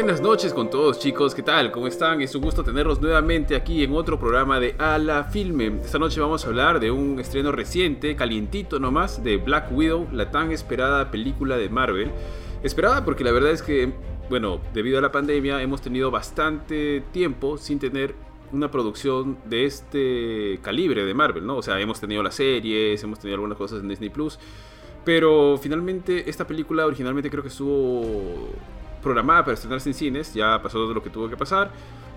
Buenas noches con todos chicos, ¿qué tal? ¿Cómo están? Es un gusto tenerlos nuevamente aquí en otro programa de A la Filme. Esta noche vamos a hablar de un estreno reciente, calientito nomás, de Black Widow, la tan esperada película de Marvel. Esperada porque la verdad es que, bueno, debido a la pandemia hemos tenido bastante tiempo sin tener una producción de este calibre de Marvel, ¿no? O sea, hemos tenido las series, hemos tenido algunas cosas en Disney Plus, pero finalmente esta película originalmente creo que estuvo programada para estrenarse en cines, ya pasó todo lo que tuvo que pasar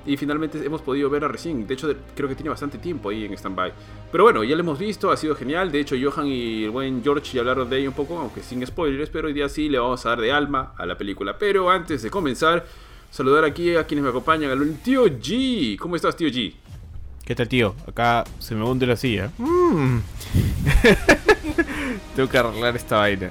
y finalmente hemos podido verla recién. De hecho, creo que tiene bastante tiempo ahí en stand-by. Pero bueno, ya la hemos visto, ha sido genial. De hecho, Johan y el buen George ya hablaron de ella un poco, aunque sin spoilers, pero hoy día sí le vamos a dar de alma a la película. Pero antes de comenzar, saludar aquí a quienes me acompañan, al tío G. ¿Cómo estás, tío G? ¿Qué tal, tío? Acá se me hunde la silla. Mm. Tengo que arreglar esta vaina.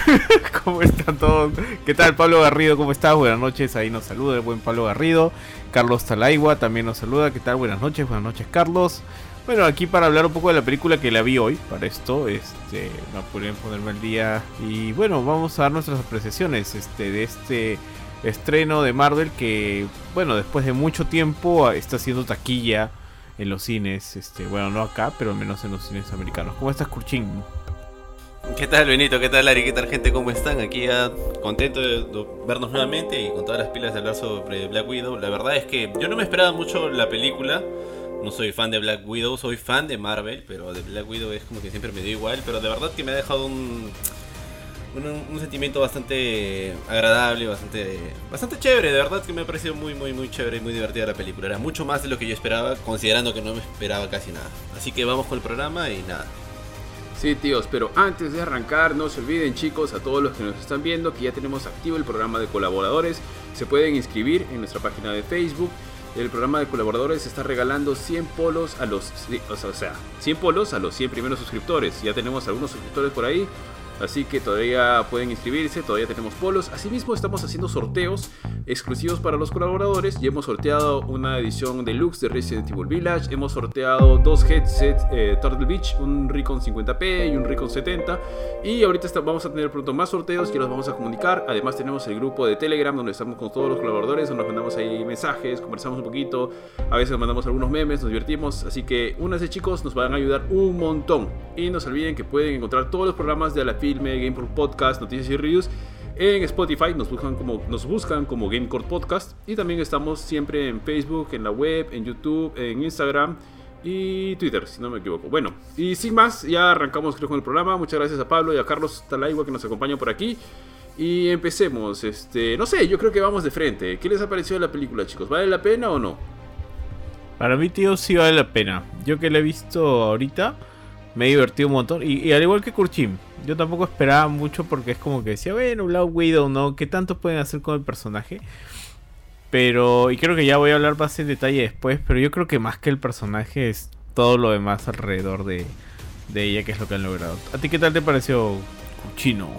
¿Cómo están todos? ¿Qué tal, Pablo Garrido? ¿Cómo estás? Buenas noches. Ahí nos saluda el buen Pablo Garrido. Carlos Talaigua también nos saluda. ¿Qué tal? Buenas noches. Buenas noches, Carlos. Bueno, aquí para hablar un poco de la película que la vi hoy, para esto, este, no pueden ponerme al día. Y bueno, vamos a dar nuestras apreciaciones este, de este estreno de Marvel que, bueno, después de mucho tiempo está haciendo taquilla en los cines, este, bueno, no acá, pero al menos en los cines americanos. ¿Cómo estás, Kurchin? ¿Qué tal, Benito? ¿Qué tal, Ari? ¿Qué tal, gente? ¿Cómo están? Aquí ya contento de vernos nuevamente y con todas las pilas de hablar sobre Black Widow. La verdad es que yo no me esperaba mucho la película. No soy fan de Black Widow, soy fan de Marvel, pero de Black Widow es como que siempre me dio igual. Pero de verdad que me ha dejado un, un, sentimiento bastante agradable, bastante, bastante chévere. De verdad que me ha parecido muy, muy, muy chévere y muy divertida la película. Era mucho más de lo que yo esperaba, considerando que no me esperaba casi nada. Así que vamos con el programa y nada. Sí, tíos, pero antes de arrancar, no se olviden, chicos, a todos los que nos están viendo, que ya tenemos activo el programa de colaboradores. Se pueden inscribir en nuestra página de Facebook. El programa de colaboradores está regalando 100 polos a los, o sea, 100 polos a los 100 primeros suscriptores. Ya tenemos algunos suscriptores por ahí. Así que todavía pueden inscribirse, todavía tenemos polos. Asimismo estamos haciendo sorteos exclusivos para los colaboradores. Y hemos sorteado una edición deluxe de Resident Evil Village. Hemos sorteado dos headsets eh, Turtle Beach, un Recon 50p y un Recon 70. Y ahorita vamos a tener pronto más sorteos que los vamos a comunicar. Además tenemos el grupo de Telegram donde estamos con todos los colaboradores, donde nos mandamos ahí mensajes, conversamos un poquito. A veces mandamos algunos memes, nos divertimos. Así que únanse chicos, nos van a ayudar un montón. Y no se olviden que pueden encontrar todos los programas de la Filme, Podcast, Noticias y Reviews en Spotify nos buscan como, nos buscan como Podcast y también estamos siempre en Facebook, en la web, en YouTube, en Instagram y Twitter, si no me equivoco. Bueno, y sin más, ya arrancamos creo con el programa. Muchas gracias a Pablo y a Carlos Talaigua que nos acompañan por aquí. Y empecemos, este, no sé, yo creo que vamos de frente. ¿Qué les ha parecido la película, chicos? ¿Vale la pena o no? Para mí, tío, sí vale la pena. Yo que la he visto ahorita, me he divertido un montón. Y, al igual que Kurchim, yo tampoco esperaba mucho porque es como que decía, bueno, Black Widow, ¿no? ¿Qué tanto pueden hacer con el personaje? Pero, y creo que ya voy a hablar más en detalle después, pero yo creo que más que el personaje es todo lo demás alrededor de, de ella, que es lo que han logrado. ¿A ti qué tal te pareció Chino?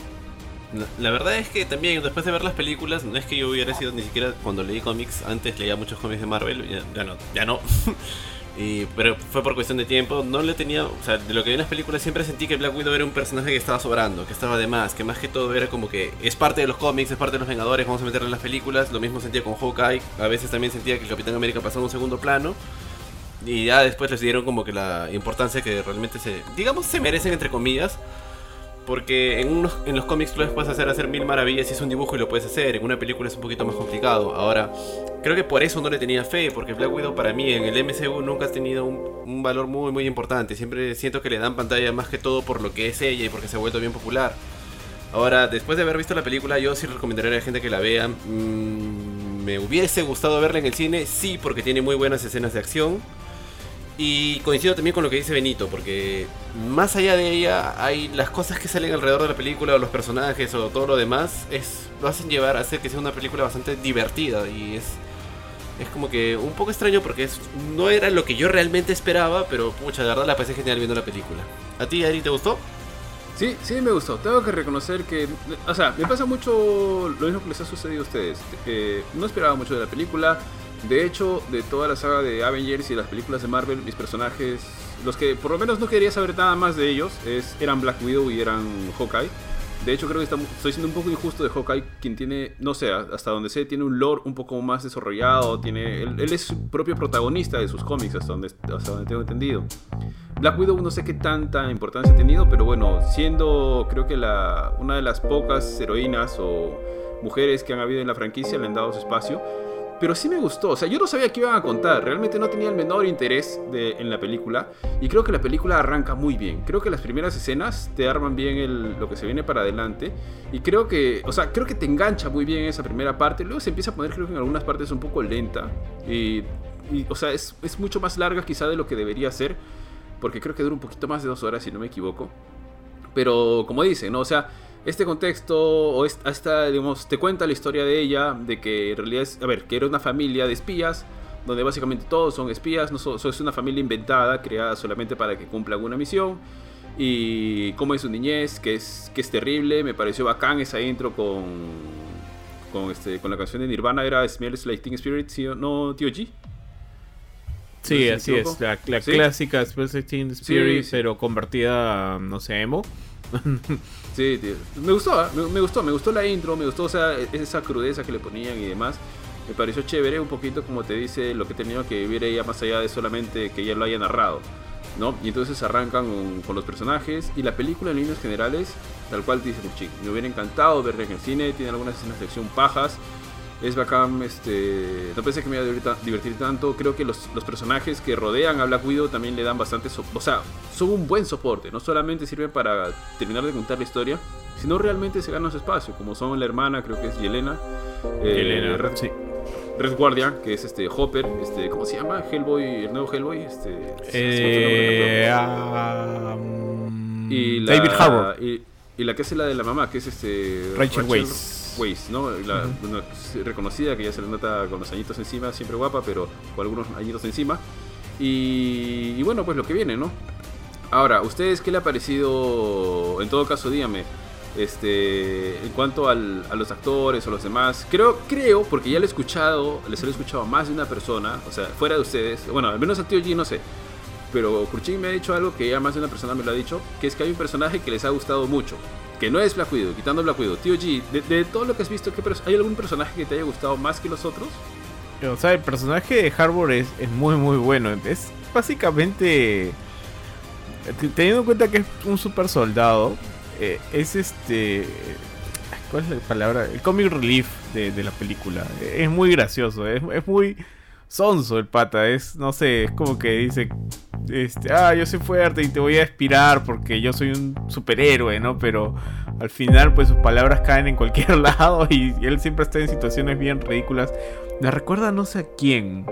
La verdad es que también después de ver las películas, no es que yo hubiera sido ni siquiera cuando leí cómics, antes leía muchos cómics de Marvel, ya, ya no, ya no. Y, pero fue por cuestión de tiempo. No le tenía. De lo que vi en las películas siempre sentí que Black Widow era un personaje que estaba sobrando, que estaba de más, que más que todo era como que es parte de los cómics, es parte de los Vengadores, vamos a meterle en las películas. Lo mismo sentía con Hawkeye. A veces también sentía que el Capitán América pasaba a un segundo plano. Y ya después les dieron como que la importancia que realmente se. Digamos, se merecen, entre comillas. Porque en, unos, en los cómics lo puedes hacer hacer mil maravillas si es un dibujo y lo puedes hacer. En una película es un poquito más complicado. Ahora, creo que por eso no le tenía fe. Porque Black Widow para mí en el MCU nunca ha tenido un, valor muy, muy importante. Siempre siento que le dan pantalla más que todo por lo que es ella y porque se ha vuelto bien popular. Ahora, después de haber visto la película, yo sí recomendaría a la gente que la vea. Mm, me hubiese gustado verla en el cine, sí, porque tiene muy buenas escenas de acción. Y coincido también con lo que dice Benito, porque más allá de ella hay las cosas que salen alrededor de la película, o los personajes, o todo lo demás, es, lo hacen llevar a hacer que sea una película bastante divertida y es, es como que un poco extraño porque es, no era lo que yo realmente esperaba, pero pucha, de verdad la pasé genial viendo la película. ¿A ti, Ari, te gustó? Sí, sí me gustó. Tengo que reconocer que, o sea, me pasa mucho lo mismo que les ha sucedido a ustedes. no esperaba mucho de la película de hecho, de toda la saga de Avengers y las películas de Marvel, mis personajes, los que por lo menos no quería saber nada más de ellos, es, eran Black Widow y eran Hawkeye. De hecho, creo que estoy siendo un poco injusto de Hawkeye, quien tiene, no sé, hasta donde sé, tiene un lore un poco más desarrollado. Tiene, él, es su propio protagonista de sus cómics, hasta donde, hasta donde tengo entendido. Black Widow no sé qué tanta importancia ha tenido, pero bueno, siendo creo que una de las pocas heroínas o mujeres que han habido en la franquicia, le han dado su espacio. Pero sí me gustó, o sea, yo no sabía qué iban a contar, realmente no tenía el menor interés en la película y creo que la película arranca muy bien. Creo que las primeras escenas te arman bien el, lo que se viene para adelante y creo que, o sea, creo que te engancha muy bien esa primera parte, luego se empieza a poner creo que en algunas partes un poco lenta y, o sea, es, es mucho más larga quizá de lo que debería ser porque creo que dura un poquito más de dos horas si no me equivoco. Pero como dice, ¿no? O sea, este contexto, o esta, digamos, te cuenta la historia de ella, de que en realidad es, a ver, que era una familia de espías, donde básicamente todos son espías, no es una familia inventada, creada solamente para que cumplan una misión. Y cómo es su niñez, que es, que es terrible, me pareció bacán esa intro con, con, este, con la canción de Nirvana, era Smells Like Teen Spirit, ¿sí, ¿no, tío G? Sí, así es, la, clásica Smells Like Teen Spirit, pero convertida, no sé, emo. Sí, tío. Me gustó, ¿ah? me, gustó, me gustó la intro, me gustó o sea, esa crudeza que le ponían y demás. Me pareció chévere, un poquito como te dice lo que tenía que vivir ella más allá de solamente que ella lo haya narrado. ¿no? Y entonces arrancan con, los personajes y la película en líneas generales, tal cual te dice Puchik. Me hubiera encantado verla en el cine, tiene algunas escenas de acción pajas es bacán, este, no pensé que me iba a divertir, tanto, creo que los, personajes que rodean a Black Widow también le dan bastante, o sea, son un buen soporte, no solamente sirven para terminar de contar la historia, sino realmente se ganan su espacio, como son la hermana, creo que es Yelena, eh, Yelena Red, sí. Red Guardian, que es este Hopper, este, ¿cómo se llama? Hellboy, el nuevo Hellboy, este, eh, y David Harbour. Y, la que es la de la mamá, que es este Rachel Weisz Waze, ¿no? La, reconocida que ya se le nota con los añitos encima, siempre guapa, pero con algunos añitos encima. Y, bueno, pues lo que viene, ¿no? Ahora, ¿ustedes qué le ha parecido? En todo caso, dígame. Este, en cuanto a los actores o los demás, creo, creo, porque ya lo he escuchado, les he escuchado a más de una persona, o sea, fuera de ustedes, bueno, al menos a Tío G no sé, pero Kurchin me ha dicho algo que ya más de una persona me lo ha dicho, que es que hay un personaje que les ha gustado mucho, que no es Black Widow, quitando Black Widow. Tío G, de, todo lo que has visto, ¿hay algún personaje que te haya gustado más que los otros? O sea, el personaje de Harbor es, muy muy bueno. Es básicamente, teniendo en cuenta que es un super soldado, eh, es este... ¿Cuál es la palabra? El comic relief de, la película. Es muy gracioso, es, es muy sonso el pata. Es, no sé, es como que dice, este, ah, yo soy fuerte y te voy a aspirar porque yo soy un superhéroe, ¿no? Pero al final, pues sus palabras caen en cualquier lado y, él siempre está en situaciones bien ridículas. Me recuerda no sé a quién.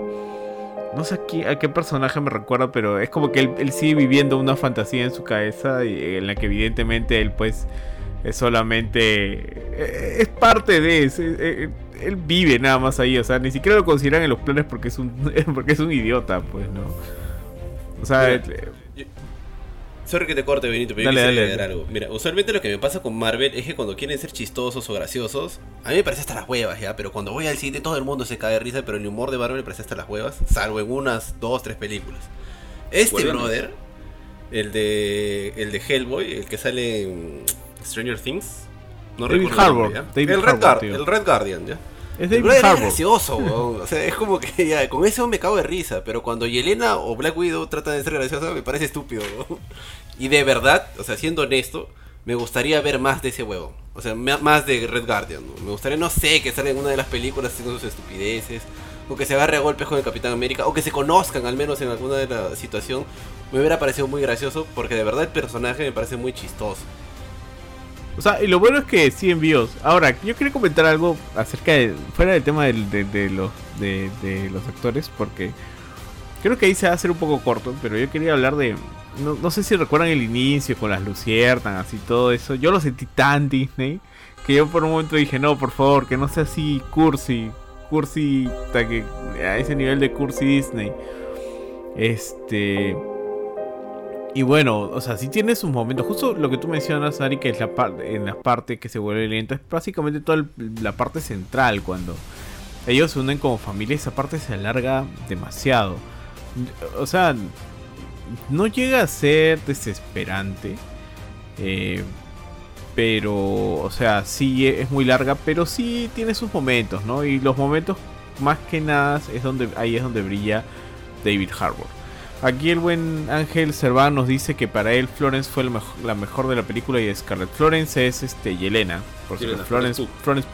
No sé a a qué personaje me recuerda, pero es como que él, sigue viviendo una fantasía en su cabeza y, en la que evidentemente él pues es solamente... Eh, es parte de... eso él vive nada más ahí, o sea, ni siquiera lo consideran en los planes porque es un, porque es un idiota, pues, ¿no? O sea, Mira, eh, Sorry que te corte, Benito, pero dale, dale, algo. Mira, usualmente lo que me pasa con Marvel es que cuando quieren ser chistosos o graciosos, a mí me parece hasta las huevas, ¿ya? Pero cuando voy al cine todo el mundo se cae de risa, pero el humor de Marvel me parece hasta las huevas, salvo en unas, dos, tres películas. Este brother, el de, el de Hellboy, el que sale en Stranger Things, no David Harbour. el, Red el Red Guardian, ¿ya? Es David Es gracioso, O sea, es como que ya, con eso me cago de risa. Pero cuando Yelena o Black Widow tratan de ser graciosa, me parece estúpido, Y de verdad, o sea, siendo honesto, me gustaría ver más de ese huevo. O sea, más de Red Guardian. Me gustaría, no sé, que salga en una de las películas haciendo sus estupideces. O que se agarre a golpes con el Capitán América. O que se conozcan al menos en alguna de la situación. Me hubiera parecido muy gracioso. Porque de verdad el personaje me parece muy chistoso. O sea, y lo bueno es que sí envíos. Ahora, yo quería comentar algo acerca de. fuera del tema de, los, de, los actores, porque creo que ahí se va a hacer un poco corto, pero yo quería hablar de. No, sé si recuerdan el inicio con las luciernas y todo eso. Yo lo sentí tan Disney que yo por un momento dije, no, por favor, que no sea así cursi. Cursi, que a ese nivel de cursi Disney. Este. Y bueno, o sea, si tiene sus momentos. Justo lo que tú mencionas, Ari, que es la parte en la parte que se vuelve lenta, es básicamente toda la parte central cuando ellos se unen como familia. Esa parte se alarga demasiado. O sea, no llega a ser desesperante. Eh, Pero, o sea, sí es muy larga, pero sí tiene sus momentos, ¿no? Y los momentos, más que nada, es donde, ahí es donde brilla David Harbour. Aquí el buen Ángel Cerván nos dice que para él Florence fue la mejor, de la película y Scarlett Florence es este Yelena. Por Yelena, Florence, Florence,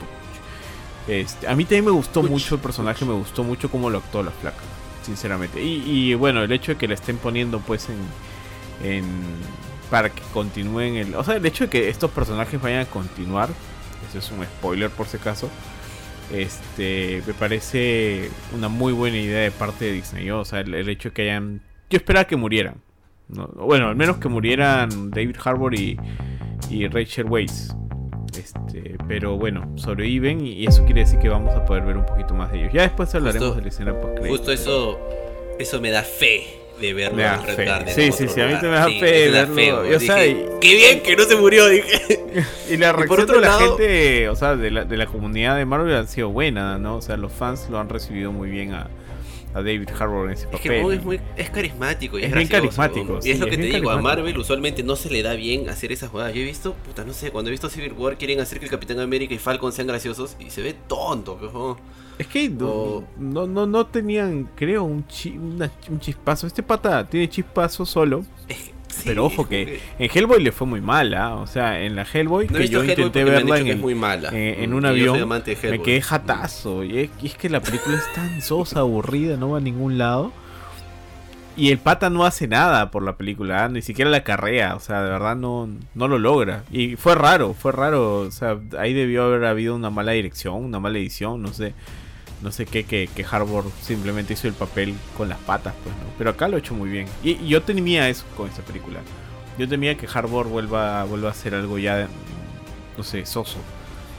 este, a mí también me gustó mucho el personaje, me gustó mucho cómo lo actuó la flaca, sinceramente. Y, bueno, el hecho de que la estén poniendo pues en, en para que continúen el, o sea, el hecho de que estos personajes vayan a continuar, eso es un spoiler por si acaso. Este, me parece una muy buena idea de parte de Disney, o sea, el, hecho de que hayan yo esperaba que murieran. Bueno, al menos que murieran David Harbour y, y Rachel Weisz. Este, pero bueno, sobreviven y eso quiere decir que vamos a poder ver un poquito más de ellos. Ya después hablaremos de la escena post Justo eso, eso me da fe de verlo en Red Garden. Sí, sí, sí, a mí te me da fe de verlo. qué bien que no se murió, dije. y la reacción de la gente, o sea, de la, de la comunidad de Marvel ha sido buena, ¿no? O sea, los fans lo han recibido muy bien a, a David Harbour en ese papel. Es que es, muy, es carismático y es, bien carismático. Y es lo que te digo, a Marvel usualmente no se le da bien hacer esas jugadas. Yo he visto, puta, no sé, cuando he visto Civil War quieren hacer que el Capitán América y Falcon sean graciosos y se ve tonto, pero... Es que no, no, no, tenían, creo, un, un chispazo. Este pata tiene chispazo solo. Es pero ojo que en Hellboy le fue muy mala, o sea, en la Hellboy que yo intenté verla en, muy mala. Eh, en un avión, me quedé jatazo. Y es, que la película es tan sosa, aburrida, no va a ningún lado. Y el pata no hace nada por la película, ¿ah? ni siquiera la carrea, o sea, de verdad no, no lo logra. Y fue raro, fue raro, o sea, ahí debió haber habido una mala dirección, una mala edición, no sé no sé qué, que, que Harbour simplemente hizo el papel con las patas, pues, ¿no? Pero acá lo ha hecho muy bien. Y, yo temía eso con esta película. Yo temía que Harbour vuelva, vuelva a hacer algo ya, no sé, soso,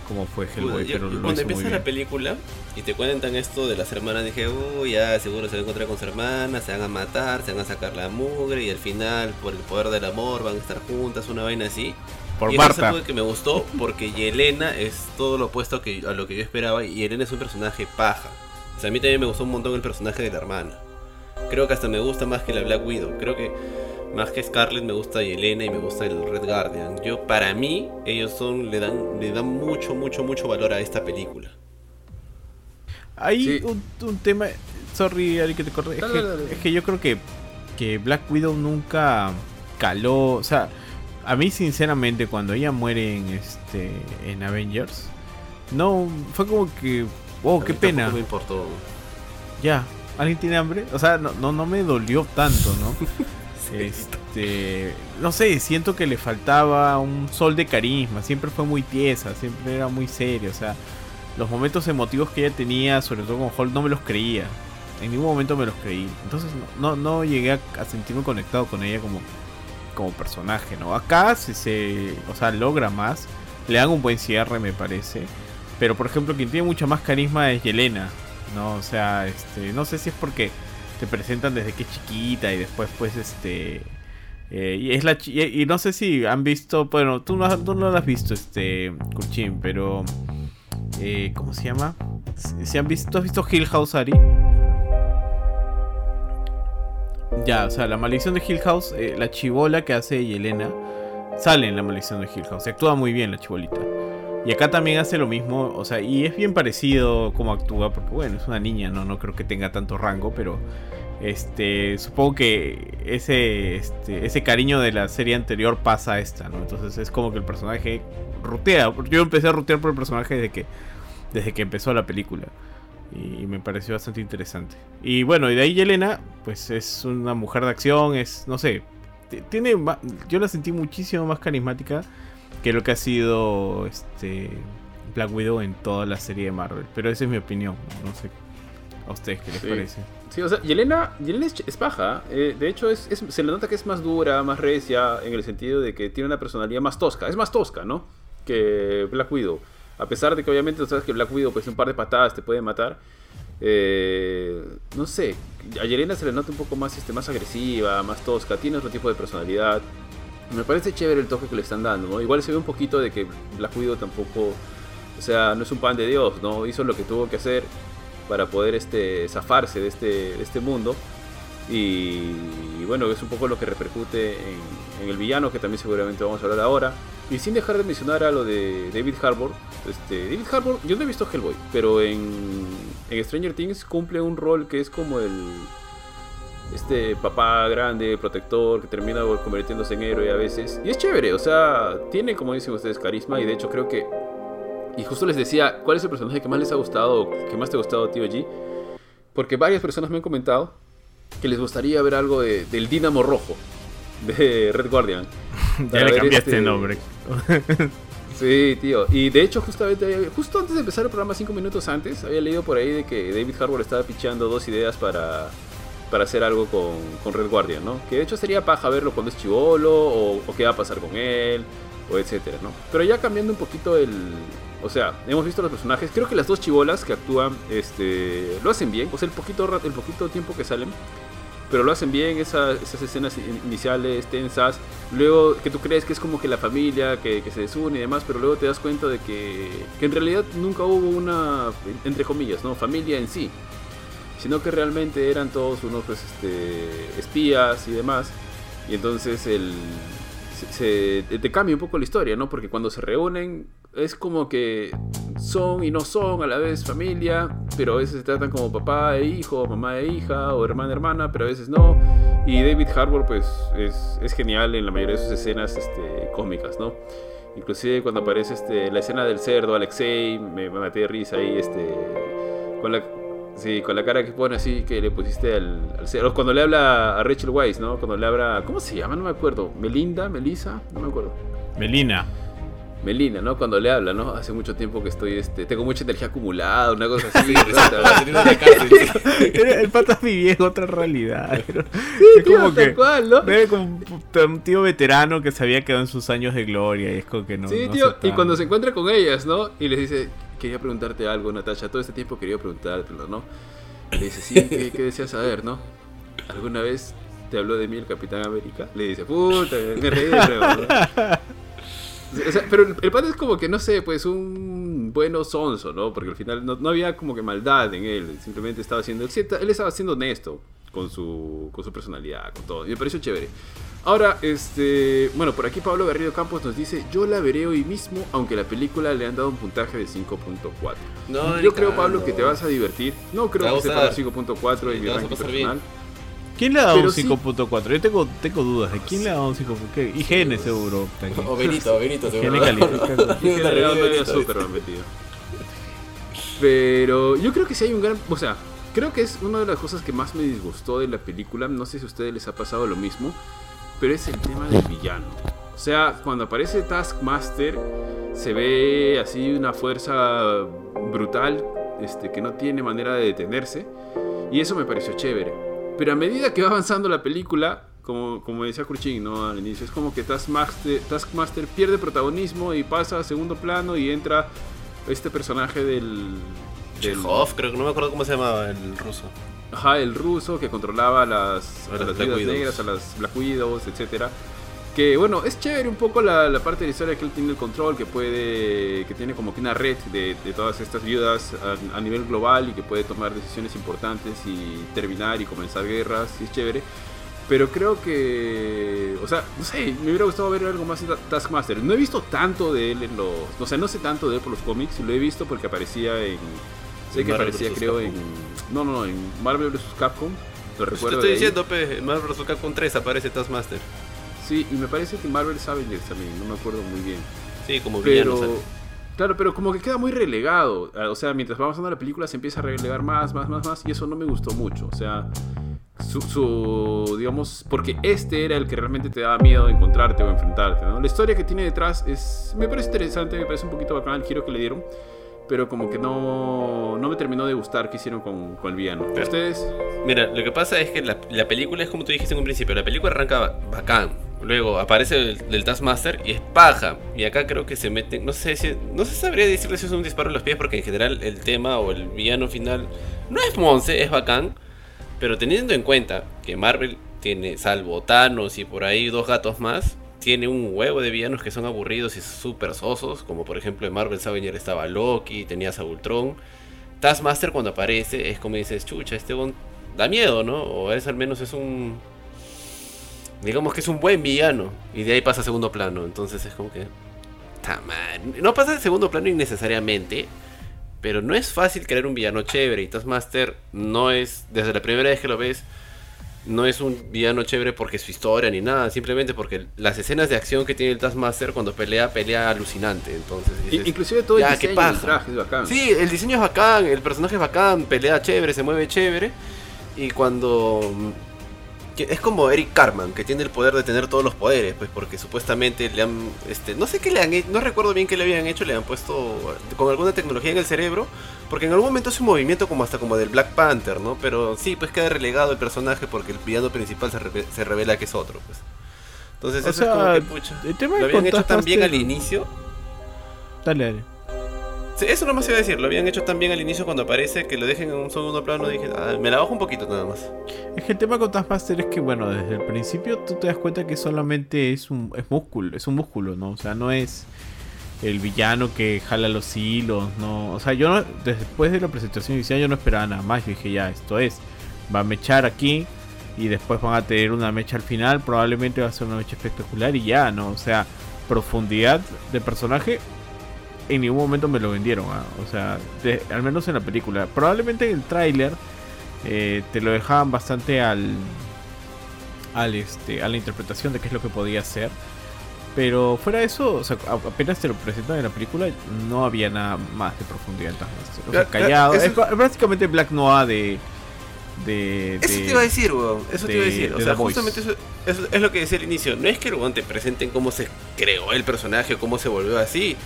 como fue Hellboy, pero lo Cuando empieza la película y te cuentan esto de las hermanas, dije, uy, ya seguro se va a encontrar con su hermana, se van a matar, se van a sacar la mugre y al final, por el poder del amor, van a estar juntas, una vaina así. Por y Marta. que me gustó porque Yelena es todo lo opuesto que, a lo que yo esperaba y Yelena es un personaje paja. O sea, a mí también me gustó un montón el personaje de la hermana. Creo que hasta me gusta más que la Black Widow. Creo que más que Scarlet me gusta Yelena y me gusta el Red Guardian. Yo, para mí, ellos son le dan, le dan mucho, mucho, mucho valor a esta película. Hay un, tema. Sorry, Ari, que te corté. Es, que, yo creo que, que Black Widow nunca caló. O sea, a mí sinceramente cuando ella muere en este en Avengers, no fue como que, oh, qué pena. me importó. Ya, ¿alguien tiene hambre? O sea, no no, no me dolió tanto, ¿no? este, no sé, siento que le faltaba un sol de carisma, siempre fue muy tiesa, siempre era muy seria, o sea, los momentos emotivos que ella tenía, sobre todo con Hulk, no me los creía. En ningún momento me los creí. Entonces no, no, llegué a sentirme conectado con ella como como personaje, ¿no? Acá se, se, o sea, logra más, le dan un buen cierre, me parece. Pero por ejemplo, quien tiene mucha más carisma es Yelena, ¿no? O sea, este, no sé si es porque te presentan desde que es chiquita y después pues este eh, y es la y, no sé si han visto, bueno, tú no, tú no lo has visto este Kuchin, pero eh, ¿cómo se llama? Si, han visto, has visto Hill House Ari? Ya, o sea, la maldición de Hill House, eh, la chivola que hace Yelena, sale en la maldición de Hill House. Se actúa muy bien la chibolita. Y acá también hace lo mismo, o sea, y es bien parecido como actúa, porque bueno, es una niña, no, no creo que tenga tanto rango, pero este, supongo que ese, este, ese cariño de la serie anterior pasa a esta, ¿no? Entonces es como que el personaje rutea. Yo empecé a rutear por el personaje desde que, desde que empezó la película y me pareció bastante interesante. Y bueno, y de ahí Yelena, pues es una mujer de acción, es, no sé, tiene, yo la sentí muchísimo más carismática que lo que ha sido este Black Widow en toda la serie de Marvel. Pero esa es mi opinión, no sé a ustedes qué les parece. Sí, o sea, Yelena, Yelena es, paja. Eh, de hecho, es, se le nota que es más dura, más recia, en el sentido de que tiene una personalidad más tosca. Es más tosca, ¿no? Que Black Widow. A pesar de que obviamente tú sabes que Black Widow pues un par de patadas te puede matar. Eh, no sé, a Yelena se le nota un poco más, este, más agresiva, más tosca, tiene otro tipo de personalidad. Me parece chévere el toque que le están dando, ¿no? Igual se ve un poquito de que Black Widow tampoco, o sea, no es un pan de Dios, ¿no? Hizo lo que tuvo que hacer para poder este, zafarse de este, de este mundo. Y, bueno, es un poco lo que repercute en, en el villano, que también seguramente vamos a hablar ahora. Y sin dejar de mencionar a lo de David Harbour. Este, David Harbour, yo no he visto Hellboy, pero en, en Stranger Things cumple un rol que es como el este papá grande, protector, que termina convirtiéndose en héroe a veces. Y es chévere, o sea, tiene, como dicen ustedes, carisma. Y de hecho creo que... Y justo les decía, ¿cuál es el personaje que más les ha gustado, que más te ha gustado, tío G? Porque varias personas me han comentado que les gustaría ver algo de, del Dínamo Rojo, de Red Guardian. ya le cambiaste este... nombre. Sí, tío. Y de hecho, justamente, justo antes de empezar el programa, cinco minutos antes, había leído por ahí de que David Harbour estaba pichando dos ideas para para hacer algo con, con, Red Guardian, ¿no? Que de hecho sería paja verlo cuando es chivolo o, qué va a pasar con él, o etcétera, ¿no? Pero ya cambiando un poquito el... O sea, hemos visto los personajes, creo que las dos chivolas que actúan, este, lo hacen bien, o sea, el poquito, el poquito tiempo que salen, pero lo hacen bien, esas, esas escenas iniciales tensas, luego que tú crees que es como que la familia que, que, se desune y demás, pero luego te das cuenta de que, que en realidad nunca hubo una, entre comillas, ¿no? Familia en sí sino que realmente eran todos unos pues, este, espías y demás. Y entonces el, se, te cambia un poco la historia, ¿no? Porque cuando se reúnen es como que son y no son a la vez familia, pero a veces se tratan como papá e hijo, mamá e hija, o hermana e hermana, pero a veces no. Y David Harbour pues es, es genial en la mayoría de sus escenas este, cómicas, ¿no? Inclusive cuando aparece este, la escena del cerdo, Alexei, me, me maté de risa ahí, este, con la, Sí, con la cara que pone así que le pusiste al, al Cuando le habla a Rachel Weisz, ¿no? Cuando le habla. ¿Cómo se llama? No me acuerdo. ¿Melinda? ¿Melissa? No me acuerdo. Melina. Melina, ¿no? Cuando le habla, ¿no? Hace mucho tiempo que estoy, este, tengo mucha energía acumulada, una cosa así. el pata es mi viejo, otra realidad. Sí, como que, cual, ¿no? Ve como un tío veterano que se había quedado en sus años de gloria y es como que no. Sí, tío, y cuando se encuentra con ellas, ¿no? Y les dice, quería preguntarte algo, Natasha. Todo este tiempo quería preguntártelo, ¿no? Le dice, sí, ¿qué, deseas saber, no? ¿Alguna vez te habló de mí el Capitán América? Le dice, puta, me reí pero el, padre es como que, no sé, pues un bueno sonso, ¿no? Porque al final no, había como que maldad en él. Simplemente estaba haciendo... Él, estaba siendo honesto con su, con su personalidad, con todo. Y me pareció chévere. Ahora, este, bueno, por aquí Pablo Garrido Campos nos dice, yo la veré hoy mismo, aunque la película le han dado un puntaje de 5.4. No, yo creo, Pablo, que te vas a divertir. No creo que sepa 5.4 en mi ranking personal. ¿Quién le ha dado un 5.4? Yo tengo, tengo dudas de quién le ha dado un 5.4. IGN seguro. O Benito, o Benito seguro. IGN califica. IGN súper metido. Pero yo creo que sí hay un gran... O sea, creo que es una de las cosas que más me disgustó de la película. No sé si a ustedes les ha pasado lo mismo pero es el tema del villano. O sea, cuando aparece Taskmaster, se ve así una fuerza brutal, este, que no tiene manera de detenerse, y eso me pareció chévere. Pero a medida que va avanzando la película, como, como decía Kurchin ¿no? al inicio, es como que Taskmaster, Taskmaster pierde protagonismo y pasa a segundo plano y entra este personaje del... del... creo que no me acuerdo cómo se llamaba el ruso. Ajá, el ruso que controlaba las, a las vidas negras, a las Black Widows, etcétera. Que bueno, es chévere un poco la, parte de la historia que él tiene el control, que puede, que tiene como que una red de, todas estas viudas a, nivel global y que puede tomar decisiones importantes y terminar y comenzar guerras, y es chévere. Pero creo que, o sea, no sé, me hubiera gustado ver algo más de Taskmaster. No he visto tanto de él en los, o sea, no sé tanto de él por los cómics, lo he visto porque aparecía en Sé que aparecía, creo, en. No, no, no, en Marvel vs. Capcom. Lo recuerdo. Te estoy diciendo, pe, en Marvel vs. Capcom 3 aparece Taskmaster. Sí, y me parece que Marvel Avengers también, no me acuerdo muy bien. Sí, como pero, Claro, pero como que queda muy relegado. O sea, mientras va avanzando la película se empieza a relegar más, más, más, más. Y eso no me gustó mucho. O sea, su, su, digamos, porque este era el que realmente te daba miedo de encontrarte o enfrentarte, ¿no? La historia que tiene detrás es, me parece interesante, me parece un poquito bacán el giro que le dieron, pero como que no, no me terminó de gustar que hicieron con, con el villano. ¿Ustedes? Mira, lo que pasa es que la, la, película es como tú dijiste en un principio, la película arranca bacán, luego aparece el, el, Taskmaster y es paja, y acá creo que se meten, no sé si, no se sabría decirle si es un disparo en los pies, porque en general el tema o el villano final no es Monse, es bacán, pero teniendo en cuenta que Marvel tiene salvo Thanos y por ahí dos gatos más, tiene un huevo de villanos que son aburridos y súper sosos, como por ejemplo en Marvel Avenger estaba Loki, tenías a Ultron. Taskmaster cuando aparece es como dices, chucha, este bon da miedo, ¿no? O es al menos es un... Digamos que es un buen villano y de ahí pasa a segundo plano, entonces es como que... puta madre. No pasa de segundo plano innecesariamente. Pero no es fácil crear un villano chévere. Y Taskmaster no es, desde la primera vez que lo ves, no es un villano chévere porque su historia ni nada. Simplemente porque las escenas de acción que tiene el Taskmaster cuando pelea, pelea alucinante. Entonces, dices, Inclusive todo el ya, diseño ¿qué del pasa? traje es bacán. Sí, el diseño es bacán, el personaje es bacán, pelea chévere, se mueve chévere. Y cuando. es como Eric Carman, que tiene el poder de tener todos los poderes, pues porque supuestamente le han. Este, no sé qué le han hecho, no recuerdo bien qué le habían hecho, le han puesto con alguna tecnología en el cerebro. Porque en algún momento hace un movimiento como hasta como del Black Panther, ¿no? Pero sí, pues queda relegado el personaje porque el villano principal se, se revela que es otro, pues. Entonces O eso es como que pucha. el tema Lo habían hecho tan bien al inicio. Dale, dale. Sí, eso nomás iba a decir, lo habían hecho tan bien al inicio cuando aparece que lo dejen en un segundo plano. Dije, ah, me la bajo un poquito nada más. Es que el tema con Taskmaster es que, bueno, desde el principio tú te das cuenta que solamente es un es músculo, es un músculo, ¿no? O sea, no es el villano que jala los hilos, ¿no? O sea, yo no- después de la presentación inicial yo no esperaba nada más. Yo dije, ya, esto es, va a mechar aquí y después van a tener una mecha al final, probablemente va a ser una mecha espectacular y ya, ¿no? O sea, profundidad de personaje en ningún momento me lo vendieron, ¿ah? o sea, al menos en la película. Probablemente en el tráiler eh, te lo dejaban bastante al, al este, a la interpretación de qué es lo que podía ser. Pero fuera de eso, o sea, apenas te lo presentan en la película, no había nada más de profundidad en Taskmaster. O sea, callado. eso- Es Black Noir de. de, Eso de- te iba a decir, weón. Eso te iba a de- decir. O sea, justamente eso, eso es lo que decía al inicio. No es que weón, te presenten cómo se creó el personaje, cómo se volvió así.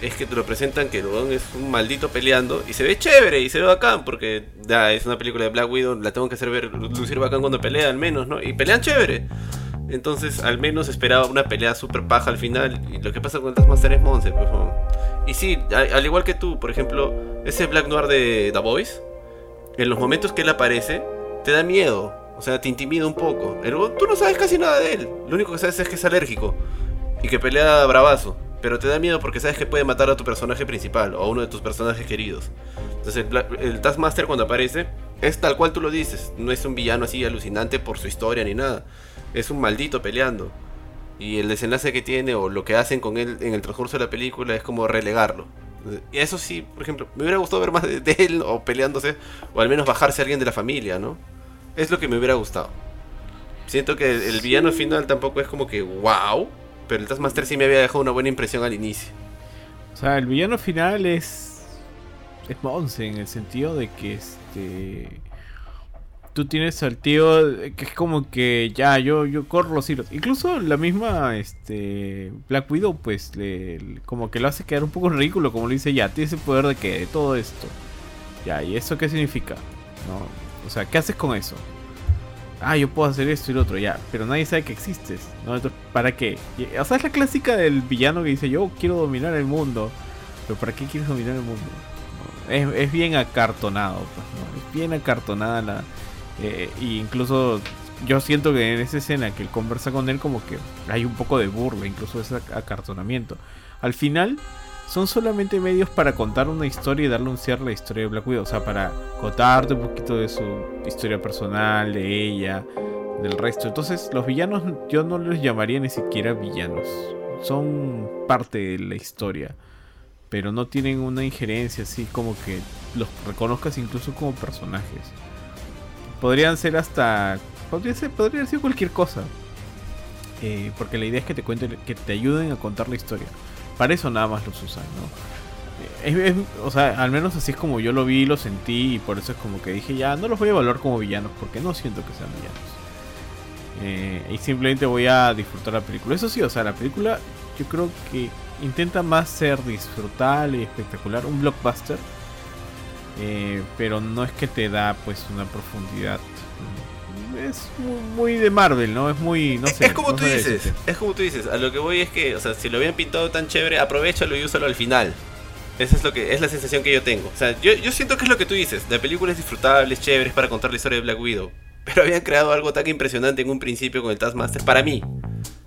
Es que te lo presentan que el weón es un maldito peleando y se ve chévere y se ve bacán porque ya es una película de Black Widow, la tengo que hacer ver lucir bacán cuando pelea al menos, ¿no? Y pelean chévere. Entonces, al menos esperaba una pelea super paja al final. Y lo que pasa con Taskmaster es Monse. Y sí, al, al igual que tú, por ejemplo, ese Black Noir de The Voice, en los momentos que él aparece, te da miedo. O sea, te intimida un poco. El tú no sabes casi nada de él. Lo único que sabes es que es alérgico. Y que pelea bravazo. Pero te da miedo porque sabes que puede matar a tu personaje principal o a uno de tus personajes queridos. Entonces el, el Taskmaster cuando aparece es tal cual tú lo dices. No es un villano así alucinante por su historia ni nada. Es un maldito peleando. Y el desenlace que tiene o lo que hacen con él en el transcurso de la película es como relegarlo. Y eso sí, por ejemplo, me hubiera gustado ver más de, de él o peleándose, o al menos bajarse a alguien de la familia, ¿no? Es lo que me hubiera gustado. Siento que el, el villano final tampoco es como que wow, pero el Taskmaster sí me había dejado una buena impresión al inicio. O sea, el villano final es. Es Monse en el sentido de que este. Tú tienes al tío que es como que ya, yo, yo corro los hilos. Incluso la misma este Black Widow, pues, le, como que lo hace quedar un poco ridículo. Como le dice, ya, tienes el poder de que de todo esto. Ya, ¿y eso qué significa? ¿No? O sea, ¿qué haces con eso? Ah, yo puedo hacer esto y lo otro, ya, pero nadie sabe que existes, ¿no? ¿para qué? O sea, es la clásica del villano que dice, yo quiero dominar el mundo, pero ¿para qué quieres dominar el mundo? Es, es bien acartonado, pues, ¿no? Es bien acartonada la... eh, y incluso yo siento que en esa escena que él conversa con él como que hay un poco de burla, incluso ese ac- acartonamiento. Al final son solamente medios para contar una historia y darle un cierre a la historia de Black Widow. O sea, para contarte un poquito de su historia personal, de ella, del resto. Entonces, los villanos yo no los llamaría ni siquiera villanos. Son parte de la historia. Pero no tienen una injerencia así como que los reconozcas incluso como personajes. Podrían ser hasta... Podría ser, cualquier cosa. Eh, porque la idea es que te cuenten, que te ayuden a contar la historia. Para eso nada más los usan, ¿no? Eh, o sea, al menos así es como yo lo vi, lo sentí y por eso es como que dije, ya, no los voy a evaluar como villanos porque no siento que sean villanos. Eh, y simplemente voy a disfrutar la película. Eso sí, o sea, la película yo creo que intenta más ser disfrutable y espectacular, un blockbuster. Eh, pero no es que te da pues una profundidad. Es muy, muy de Marvel, ¿no? Es muy, no sé. es como no tú dices, decirte. es como tú dices. A lo que voy es que, o sea, si lo habían pintado tan chévere, aprovechalo y úsalo al final. Esa es lo que es la sensación que yo tengo. O sea, yo, yo siento que es lo que tú dices. La película es disfrutable, es chévere, es para contar la historia de Black Widow. Pero habían creado algo tan impresionante en un principio con el Taskmaster para mí.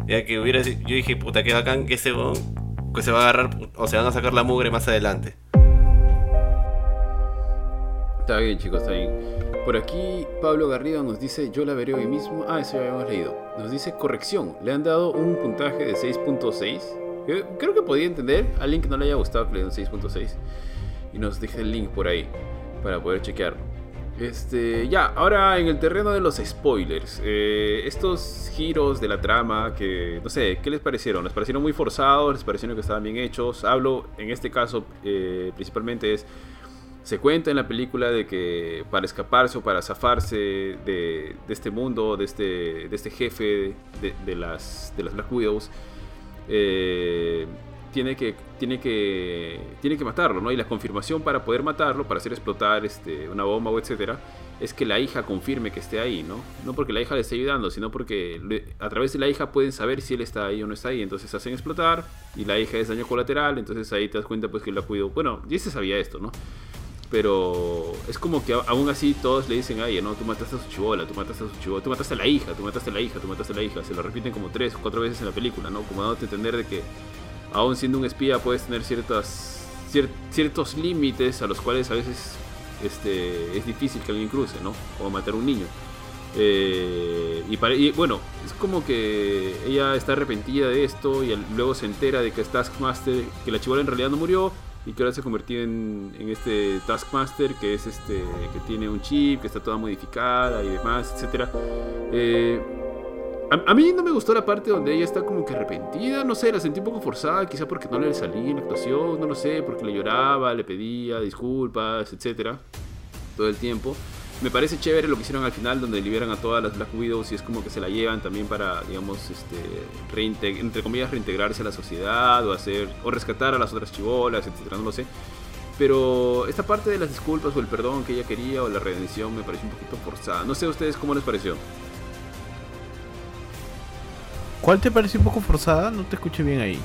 Ya que hubiera yo dije, puta, qué bacán que weón, que se va a agarrar o se van a sacar la mugre más adelante. Está bien, chicos, está bien. Por aquí Pablo Garrido nos dice, yo la veré hoy mismo. Ah, eso ya habíamos leído. Nos dice, corrección, le han dado un puntaje de 6.6 Yo creo que podía entender a alguien que no le haya gustado que le den 6.6 y nos deje el link por ahí para poder chequearlo. Este, ya, ahora en el terreno de los spoilers. eh, estos giros de la trama que, no sé, ¿qué les parecieron? ¿Les parecieron muy forzados? ¿Les parecieron que estaban bien hechos? Hablo, en este caso, eh, principalmente es... Se cuenta en la película de que para escaparse o para zafarse de, este mundo, de este, este jefe de, las, de Black Widows, eh, tiene, que, tiene, que, tiene que matarlo, ¿no? Y la confirmación para poder matarlo, para hacer explotar este, una bomba o etcétera, es que la hija confirme que esté ahí, ¿no? No porque la hija le esté ayudando, sino porque a través de la hija pueden saber si él está ahí o no está ahí. Entonces hacen explotar y la hija es daño colateral, entonces ahí te das cuenta pues que la cuidó. Bueno, ya se sabía esto, ¿no? Pero es como que aún así todos le dicen a ella, no, tú mataste a su chivola, tú mataste a su chivola, tú mataste a la hija, tú mataste a la hija, tú mataste a la hija. Se lo repiten como tres o cuatro veces en la película, ¿no? Como dándote a entender de que aún siendo un espía puedes tener ciertas, cier- ciertos límites a los cuales a veces este, es difícil que alguien cruce, ¿no? Como matar a un niño. Eh, y, bueno, es como que ella está arrepentida de esto y luego se entera de que Taskmaster, que la chivola en realidad no murió y que ahora se ha convertido en, en este Taskmaster que es este que tiene un chip, que está toda modificada y demás, etcétera. Eh, a, a mí no me gustó la parte donde ella está como que arrepentida, no sé, la sentí un poco forzada, quizá porque no le salía en la actuación, no lo sé, porque le lloraba, le pedía disculpas, etcétera, todo el tiempo. Me parece chévere lo que hicieron al final, donde liberan a todas las Black Widows y es como que se la llevan también para, digamos, este, entre comillas, reintegrarse a la sociedad o hacer o rescatar a las otras chivolas, etcétera, no lo sé. Pero esta parte de las disculpas o el perdón que ella quería o la redención me parece un poquito forzada. No sé a ustedes cómo les pareció. ¿Cuál te pareció un poco forzada? No te escuché bien ahí.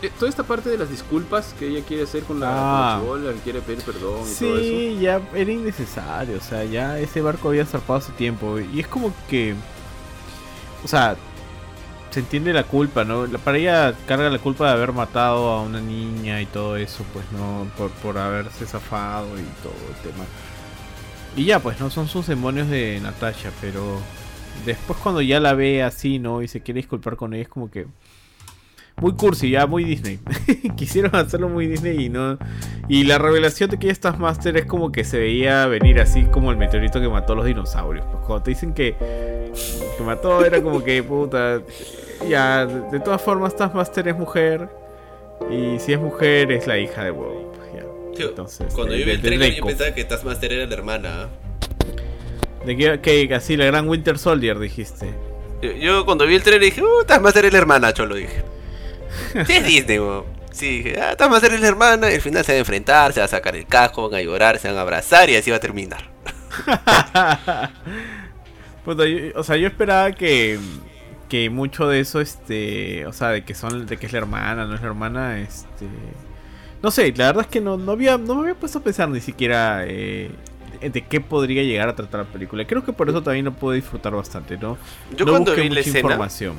Eh, toda esta parte de las disculpas que ella quiere hacer con la, Ah. con la chibola, que quiere pedir perdón y todo eso. Sí, ya era innecesario. O sea, ya ese barco había zarpado hace tiempo. Y es como que. O sea, se entiende la culpa, ¿no? Para ella carga la culpa de haber matado a una niña y todo eso, pues, ¿no? Por, por haberse zafado y todo el tema. Y ya, pues, no son sus demonios de Natasha, pero después cuando ya la ve así, ¿no? Y se quiere disculpar con ella, es como que. Muy cursi, ya muy Disney. Quisieron hacerlo muy Disney y no. Y la revelación de que ella es Taskmaster es como que se veía venir así como el meteorito que mató a los dinosaurios. Pues cuando te dicen que, que mató, era como que puta. Ya, de, todas formas, Taskmaster es mujer. Y si es mujer, es la hija de WoW. Pues Entonces, Cuando de- yo vi el trailer, yo pensaba que Taskmaster era la hermana. ¿ah? De que, que así, la gran Winter Soldier, dijiste. Yo, yo cuando vi el trailer dije, uh, Taskmaster es la hermana, cholo, dije. Sí, es Disney, weón. Sí, dije, ah, Taskmaster es la hermana, y al final se va a enfrentar, se va a sacar el casco, van a llorar, se van a abrazar y así va a terminar. Puta, yo- o sea, yo esperaba que, que mucho de eso, este, o sea, de que son, de que es la hermana, no es la hermana, este, no sé, la verdad es que no, no había, no me había puesto a pensar ni siquiera eh, de qué podría llegar a tratar la película. Creo que por eso también lo puedo disfrutar bastante, ¿no? Yo no cuando vi la escena, información.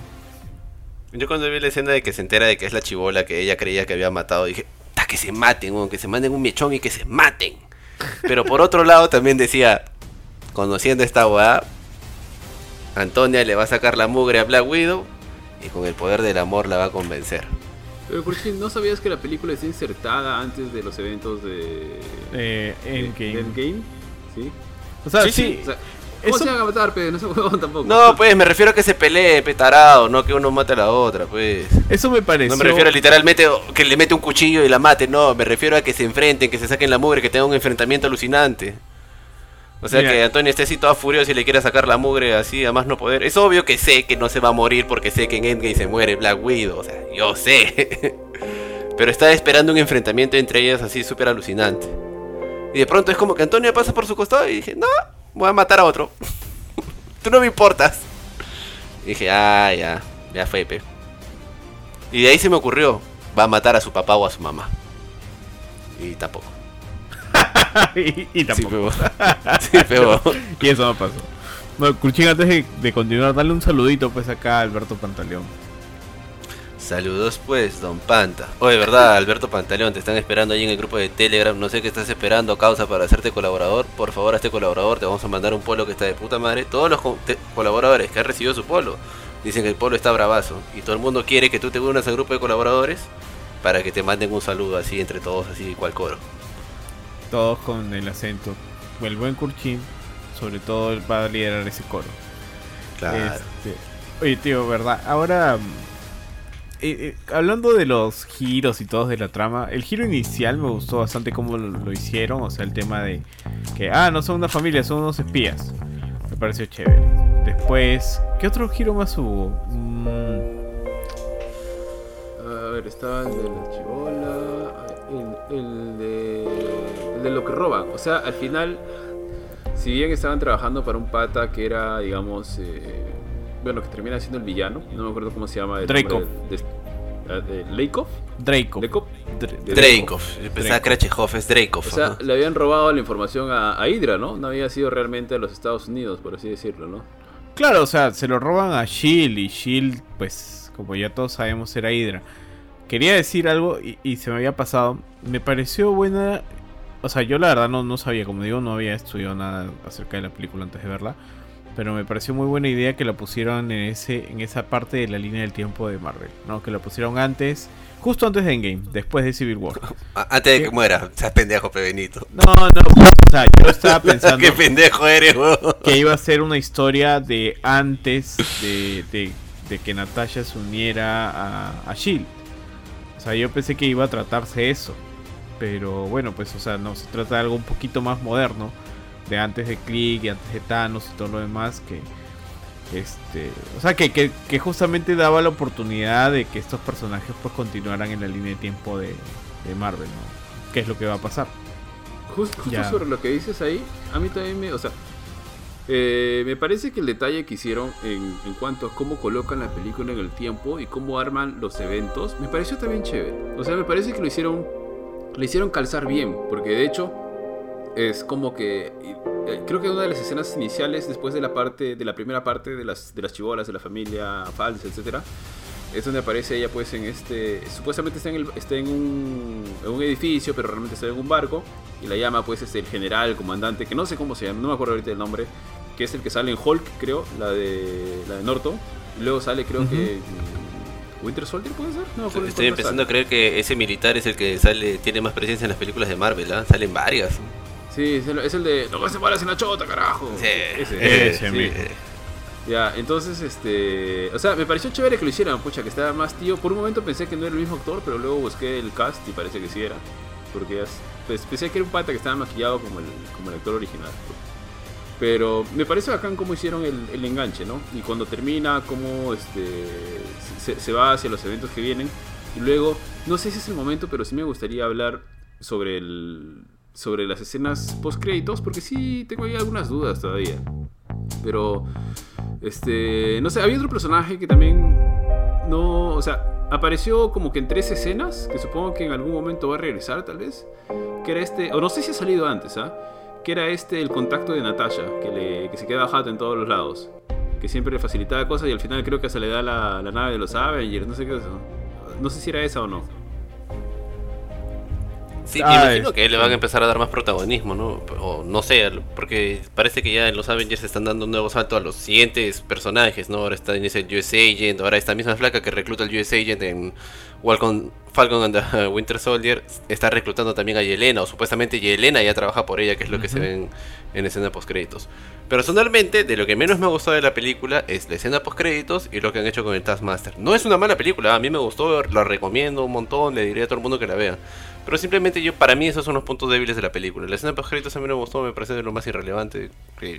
Yo cuando vi la escena de que se entera de que es la chivola que ella creía que había matado, dije, "Ta, que se maten, weón, que se manden un mechón y que se maten. Pero por otro lado también decía, conociendo esta weá, Antonia le va a sacar la mugre a Black Widow y con el poder del amor la va a convencer. Pero Kurchin, ¿no sabías que la película está insertada antes de los eventos de Eh, Endgame. de Endgame? ¿Sí? O sea, Sí, sí, sí, O sea, ¿Cómo Eso- se van a matar, pe? No se huevón tampoco. No, pues me refiero a que se pelee, petarado, no que uno mate a la otra, pues. eso me pareció... No me refiero a literalmente que le mete un cuchillo y la mate, no, me refiero a que se enfrenten, que se saquen la mugre, que tengan un enfrentamiento alucinante. O sea Mira. que Antonio esté así toda furiosa y le quiera sacar la mugre así a más no poder. Es obvio que sé que no se va a morir porque sé que en Endgame se muere Black Widow, o sea, yo sé. Pero estaba esperando un enfrentamiento entre ellas así súper alucinante. Y de pronto es como que Antonio pasa por su costado y dije, no, voy a matar a otro. Tú no me importas. Y dije, ah, ya, ya fue, pe. Y de ahí se me ocurrió, va a matar a su papá o a su mamá. Y tampoco. y, y tampoco. Sí, pero... sí, pero... Y eso no pasó. Bueno, Kurchin, antes de, de continuar, dale un saludito pues acá a Alberto Pantaleón. Saludos pues, don Panta. Oye, verdad, Alberto Pantaleón, te están esperando ahí en el grupo de Telegram. No sé qué estás esperando, causa, para hacerte colaborador. Por favor, hazte colaborador. Te vamos a mandar un polo que está de puta madre. Todos los co- colaboradores que han recibido su polo dicen que el pueblo está bravazo y todo el mundo quiere que tú te unas al grupo de colaboradores para que te manden un saludo así entre todos, así cual coro. Todos con el acento. El buen Kurchin, sobre todo, va a liderar ese coro. Claro. Este, oye, tío, ¿verdad? Ahora, eh, eh, hablando de los giros y todos de la trama, el giro inicial me gustó bastante cómo lo, hicieron. O sea, el tema de que, ah, no son una familia, son unos espías. Me pareció chévere. Después, ¿qué otro giro más hubo? Mm, A ver, estaba el de la chivola, el, el de, el de lo que roban. O sea, al final, si bien estaban trabajando para un pata que era, digamos, eh, bueno, que termina siendo el villano, no me acuerdo cómo se llama. el de, de- de- ¿Leykov? Draco. ¿Leykov? Dr- De Dreykov, pensaba Dreykov. que era Chekhov, es Dreykov. O sea, le habían robado la información a, a Hydra, ¿no? No había sido realmente a los Estados Unidos, por así decirlo, ¿no? Claro, o sea, se lo roban a Shield y Shield, pues, como ya todos sabemos, era Hydra. Quería decir algo y, y se me había pasado. Me pareció buena. O sea, yo la verdad no, no sabía, como digo, no había estudiado nada acerca de la película antes de verla. Pero me pareció muy buena idea que la pusieron en ese en esa parte de la línea del tiempo de Marvel, ¿no? Que la pusieron antes, justo antes de Endgame, después de Civil War. Antes de que muera, seas pendejo, Pebenito. No, no, o sea, yo estaba pensando Qué pendejo eres, que iba a ser una historia de antes de, de- de que Natasha se uniera a, a Shield. O sea, yo pensé que iba a tratarse eso. Pero bueno, pues, o sea, no se trata de algo un poquito más moderno. De antes de Click y antes de Thanos y todo lo demás. Que, este, o sea, que, que, que justamente daba la oportunidad de que estos personajes pues continuaran en la línea de tiempo de, de Marvel, ¿no? ¿Qué es lo que va a pasar? Just- justo Ya. sobre lo que dices ahí, a mí también me, o sea, eh, me parece que el detalle que hicieron en, en cuanto a cómo colocan la película en el tiempo y cómo arman los eventos, me pareció también chévere. O sea, me parece que lo hicieron, lo hicieron calzar bien, porque de hecho es como que eh, creo que una de las escenas iniciales después de la parte de la primera parte de las de las chibolas de la familia falsa, etcétera, es donde aparece ella pues en este supuestamente está en, el- está en un, en un edificio pero realmente está en un barco y la llama pues este el general el comandante que no sé cómo se llama no me acuerdo ahorita el nombre que es el que sale en Hulk creo la de la de Norton y luego sale creo que Winter Soldier puede ser no Estoy empezando a creer que ese militar es el que sale, tiene más presencia en las películas de Marvel, ¿ah? Salen varias. Sí es el, es el de no me separas en la chota carajo ese, ese sí. mismo. Ya, entonces, este. O sea, me pareció chévere que lo hicieran, pucha, que estaba más tío. Por un momento pensé que no era el mismo actor, pero luego busqué el cast y parece que sí era. Porque Pues, pensé que era un pata que estaba maquillado como el, como el actor original. pues. Pero me parece bacán cómo hicieron el, el enganche, ¿no? Y cuando termina, cómo este, se, se va hacia los eventos que vienen. Y luego, no sé si es el momento, pero sí me gustaría hablar sobre el. Sobre las escenas post créditos, porque sí tengo ahí algunas dudas todavía. Pero este, no sé, había otro personaje que también no, o sea, apareció como que en tres escenas, que supongo que en algún momento va a regresar tal vez, que era este, o no sé si ha salido antes, ¿ah? Que era este el contacto de Natasha, que, le, que se queda jato en todos los lados, que siempre le facilitaba cosas y al final creo que se le da la, la nave de los Avengers, no sé qué es eso. No sé si era esa o no. Sí, me imagino que le van a empezar a dar más protagonismo, ¿no? O no sé, porque parece que ya en los Avengers están dando un nuevo salto a los siguientes personajes, ¿no? Ahora está en ese US Agent, ahora esta misma flaca que recluta al US Agent en Falcon, Falcon and the Winter Soldier está reclutando también a Yelena, o supuestamente Yelena ya trabaja por ella, que es lo que se ve en, en escena post créditos. Personalmente, de lo que menos me ha gustado de la película es la escena post créditos y lo que han hecho con el Taskmaster. No es una mala película, a mí me gustó, la recomiendo un montón, le diría a todo el mundo que la vea. Pero simplemente yo, para mí esos son los puntos débiles de la película. La escena post créditos a mí no me gustó, me parece de lo más irrelevante.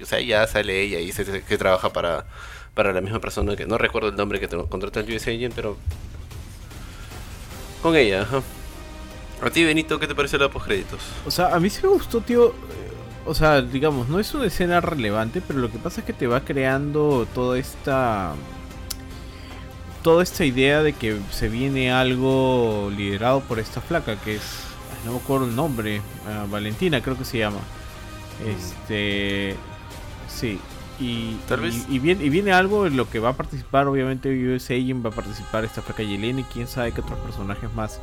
O sea, ya sale ella y dice que trabaja para, para la misma persona que no recuerdo el nombre que te- contrata el US Agent, pero con ella, ajá. A ti, Benito, ¿qué te pareció la post créditos? O sea, a mí sí me gustó, tío. eh, O sea, digamos, no es una escena relevante, pero lo que pasa es que te va creando toda esta. Toda esta idea de que se viene algo liderado por esta flaca, que es. No me acuerdo el nombre. ah, Valentina, creo que se llama. Este. Sí. Y, viene, y viene algo en lo que va a participar, obviamente, US Agent, va a participar esta flaca Yelena y quién sabe qué otros personajes más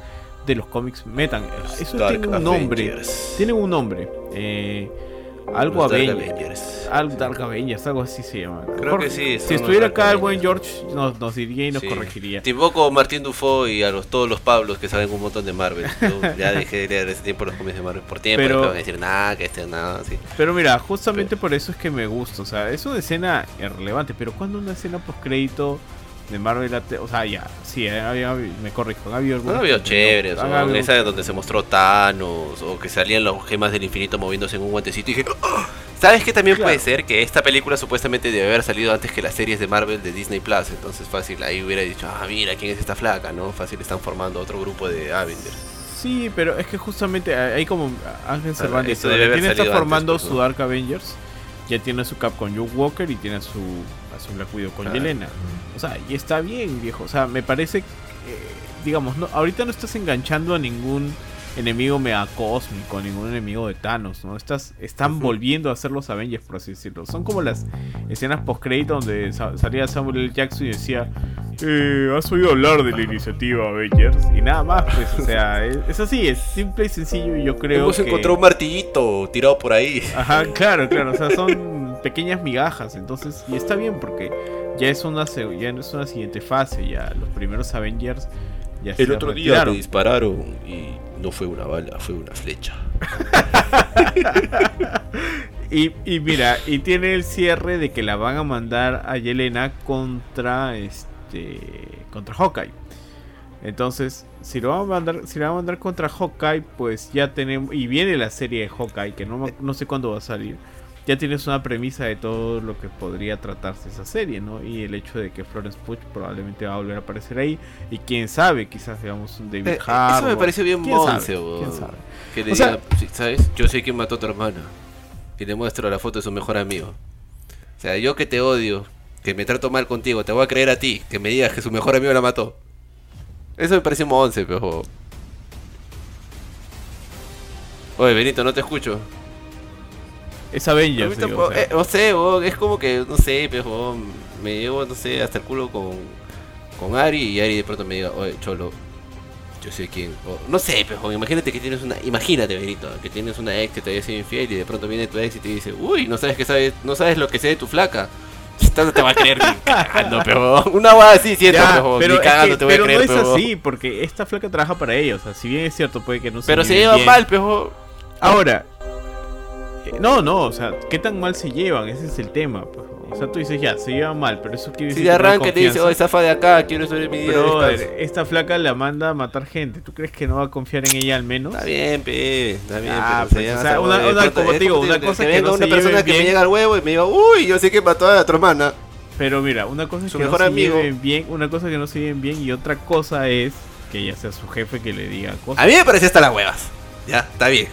de los cómics metan. Eso Dark tiene un nombre. Tienen un nombre. Eh, Algo Los Dark Avengers. Algo Dark Avengers, algo así se llama. Creo Jorge, que sí, Si estuviera acá el buen. George, nos, nos diría y nos Sí. corregiría. Te invoco a Martín Dufo y a los, todos los Pablos que saben un montón de Marvel. Yo ya dejé de leer ese tiempo los cómics de Marvel por tiempo. Pero- Pero... van a decir nada, que este nada, así. Pero mira, justamente por eso es que me gusta. O sea, es una escena irrelevante. Pero cuando una escena post crédito de Marvel, o sea, ya, sí, eh, había- me corrijo, ha habido No había chéveres, han o esa donde se mostró Thanos, o que salían las gemas del infinito moviéndose en un guantecito y dije, "Ah". ¿sabes qué también Claro. puede ser? Que esta película supuestamente debe haber salido antes que las series de Marvel de Disney Plus, entonces fácil, ahí hubiera dicho, ah, mira, ¿quién es esta flaca? ¿No? Fácil, están formando otro grupo de Avengers. Sí, pero es que justamente hay como Ángel Cervantes. debe haber tiene está antes, formando pues, ¿no? su Dark Avengers. Ya tiene su cap con Luke Walker y tiene su, a su Black Widow con Claro. Yelena. O sea, y está bien, viejo. O sea, me parece que, digamos, no, ahorita no estás enganchando a ningún enemigo mega cósmico, ningún enemigo de Thanos, ¿no? Estás, están volviendo a ser los Avengers, por así decirlo. Son como las escenas post-crédito donde sa- salía Samuel L. Jackson y decía, eh, ¿has oído hablar de la iniciativa Avengers? Y nada más, pues, o sea, es, es así, es simple y sencillo y yo creo Hemos que... encontrado un martillito tirado por ahí. Ajá, claro, claro, o sea, son pequeñas migajas, entonces, y está bien porque ya es una ya es una siguiente fase, ya los primeros Avengers ya El se otro día te dispararon y no fue una bala, fue una flecha. Y, y mira, y tiene el cierre de que la van a mandar a Yelena contra este contra Hawkeye. Entonces, si lo van a mandar, si la van a mandar contra Hawkeye, pues ya tenemos y viene la serie de Hawkeye que no, no sé cuándo va a salir. Ya tienes una premisa de todo lo que podría tratarse esa serie, ¿no? Y el hecho de que Florence Pugh probablemente va a volver a aparecer ahí y quién sabe, quizás veamos un David Eh, Harbour. eso me pareció bien ¿Quién sabe? ¿Quién sabe? Que le O diga, ¿sabes? Yo sé quién mató a tu hermana. Y le muestro la foto de su mejor amigo. O sea, yo que te odio, que me trato mal contigo, te voy a creer a ti, que me digas que su mejor amigo la mató. Eso me pareció monce, pero... Oye, Benito, no te escucho. Es Avengers, digo, o sea. eh, no sé, weón, es como que, no sé, pero me llevo, no sé, hasta el culo con, con Ari y Ari de pronto me diga, oye, Cholo, yo sé quién. o- no sé, pero imagínate que tienes una. Imagínate, Benito, que tienes una ex que te había sido infiel y de pronto viene tu ex y te dice, uy, no sabes que sabes, no sabes lo que sé de tu flaca. Esta No te va a creer ni cagando, pero una guada así siento, Ya, pero, pero ni cagando que- te voy a creer, no es pero- así, porque esta flaca trabaja para ellos. O sea, si bien es cierto, puede que no Pero se lleva bien. mal, pero. Ahora, no, no, o sea, ¿qué tan mal se llevan? Ese es el tema. pues. O sea, tú dices ya, se llevan mal, pero eso quiere Si decir de que no hay arranque le dice, oye, zafa de acá, quiero sobre mi de descanso". esta flaca la manda a matar gente. ¿Tú crees que no va a confiar en ella al menos? Está bien, pe, está bien, Ah, pero pues, o llama sea, una-. De como te digo, una que cosa que venga no una persona que me llega al huevo y me diga, uy, yo sé que mató a tu hermana. Pero mira, una cosa es que no mejor se amigo. lleven bien, una cosa que no se lleven bien y otra cosa es que ya sea su jefe que le diga cosas. A mí me parece hasta las huevas. Ya, está bien.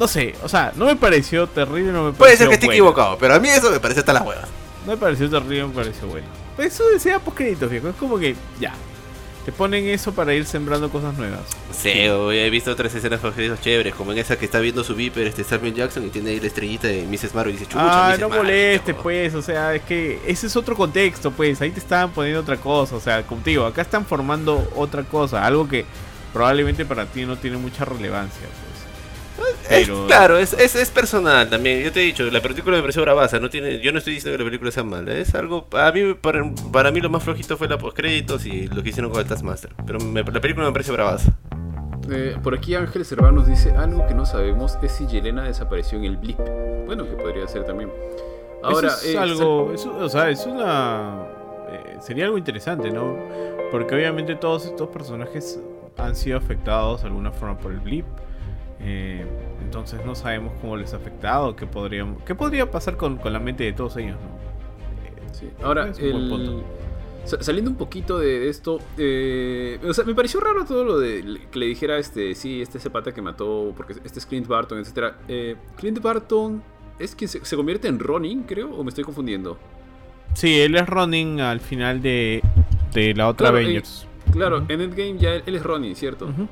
No sé, o sea, no me pareció terrible, no me Puede ser pareció que esté bueno. equivocado, pero a mí eso me parece hasta las huevas. No me pareció terrible, me pareció bueno. Pues eso decía post créditos, viejo. Es como que ya. Te ponen eso para ir sembrando cosas nuevas. No sé, o he visto otras escenas favoritas chéveres, como en esa que está viendo su viper este Samuel Jackson y tiene ahí la estrellita de Mrs. Marvel y dice, chucha, ah, Mrs. no Marvel", moleste, pues. O sea, es que ese es otro contexto, pues. Ahí te estaban poniendo otra cosa. O sea, digo, acá están formando otra cosa. Algo que probablemente para ti no tiene mucha relevancia, pues. Es- claro, es, es, es personal también. Yo te he dicho, la película me pareció bravaza. No tiene, yo no estoy diciendo que la película sea mala. Es algo. A mí, para, para mí, lo más flojito fue la postcréditos y lo que hicieron con el Taskmaster. Pero me- la película me parece bravaza. Eh, por aquí Ángel Cervanos dice algo que no sabemos es si Yelena desapareció en el blip. Bueno, que podría ser también. Ahora, Eso es eh, algo, eso, o sea, es una, eh, sería algo interesante, ¿no? Porque obviamente todos estos personajes han sido afectados de alguna forma por el blip. Eh, entonces no sabemos cómo les ha afectado, qué podría, qué podría pasar con, con la mente de todos ellos, ¿no? Sí. Ahora, el- saliendo un poquito de esto, eh, o sea, me pareció raro todo lo de que le dijera este, sí, este es el pata que mató, porque este es Clint Barton, etcétera. Eh, Clint Barton es quien se, se convierte en Ronin, creo, o me estoy confundiendo. Sí, él es Ronin al final de, de la otra Claro, eh, Avengers. Claro, Ujú. en Endgame ya él, él es Ronin, ¿cierto? Ujú.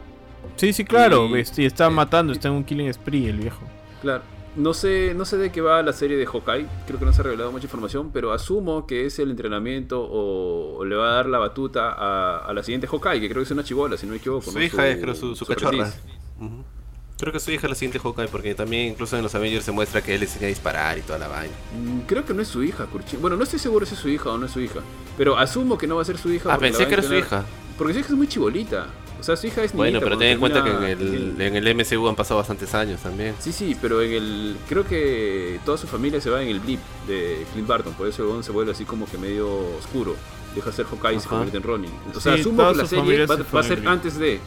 Sí, sí, claro, Y- este, está eh, matando, está en un killing spree el viejo. Claro. No sé, no sé de qué va la serie de Hawkeye, creo que no se ha revelado mucha información, pero asumo que es el entrenamiento o, o le va a dar la batuta a, a la siguiente Hawkeye, que creo que es una chibola, si no me equivoco. Su ¿no? hija es, creo, su, su cachorra. Creo que su hija es la siguiente Hawkeye, porque también incluso en los Avengers se muestra que él le enseña a disparar y toda la vaina. Mm, Creo que no es su hija, Kurchin. Bueno, no estoy seguro si es su hija o no es su hija. Pero asumo que no va a ser su hija. Ah, pensé que era su hija. Porque su hija es muy chibolita. O sea, su hija es Bueno, niñita pero ten en cuenta que en el, en el MCU han pasado bastantes años también. Sí, sí, pero en el. Creo que toda su familia se va en el blip de Clint Barton. Por eso se vuelve así como que medio oscuro. Deja de ser Hawkeye y se convierte en Ronin. O sea, Sí, asumo que la serie va, se va fue a ser antes de.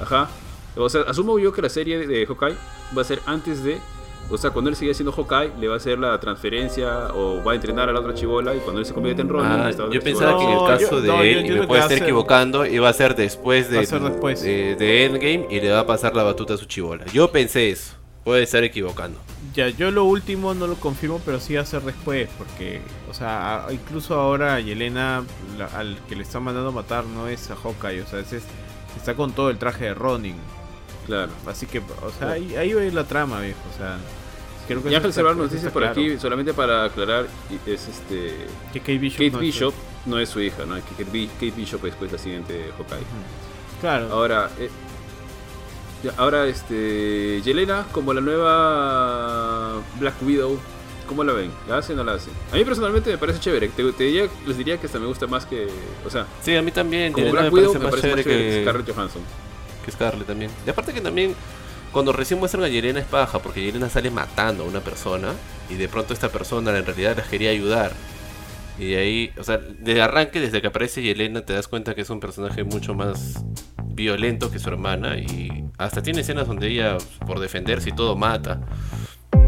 Ajá. O sea, asumo yo que la serie de Hawkeye va a ser antes de. O sea, cuando él sigue siendo Hawkeye, le va a hacer la transferencia o va a entrenar a la otra chibola y cuando él se convierte en Ronin, Ah, yo pensaba que en el No, caso yo- de no, yo él, y entiendo me puede estar equivocando, iba a ser después de, Va a ser después. de, de Endgame y le va a pasar la batuta a su chivola. Yo pensé eso. Puede estar equivocando. Ya, yo lo último no lo confirmo, pero sí va a ser después, porque, o sea, incluso ahora Yelena, la- al que le están mandando a matar, no es a Hawkeye, o sea, es, es- está con todo el traje de Ronin. Claro. Así que, o sea, ahí, ahí va a ir la trama, viejo, o sea. Creo que Y Ángel nos dice por claro. aquí, solamente para aclarar, es este. que Kate Bishop. Kate no es- Bishop no es su hija, ¿no? Que Kate, Bi- Kate Bishop es pues la siguiente Hawkeye. Claro. Ahora, eh, ahora este, Yelena como la nueva Black Widow, ¿cómo la ven? ¿La hacen o no la hacen? A mí personalmente me parece chévere. Te, te diría, les diría que hasta me gusta más que, o sea, Sí, a mí también. como Yelena Black me Widow parece me parece más chévere chévere que que, Scarlett Johansson. que Scarlett también. Y aparte que también, cuando recién muestran a Yelena es paja, porque Yelena sale matando a una persona y de pronto esta persona en realidad las quería ayudar. Y de ahí, o sea, de arranque, desde que aparece Yelena, te das cuenta que es un personaje mucho más violento que su hermana y hasta tiene escenas donde ella, por defenderse y todo, mata.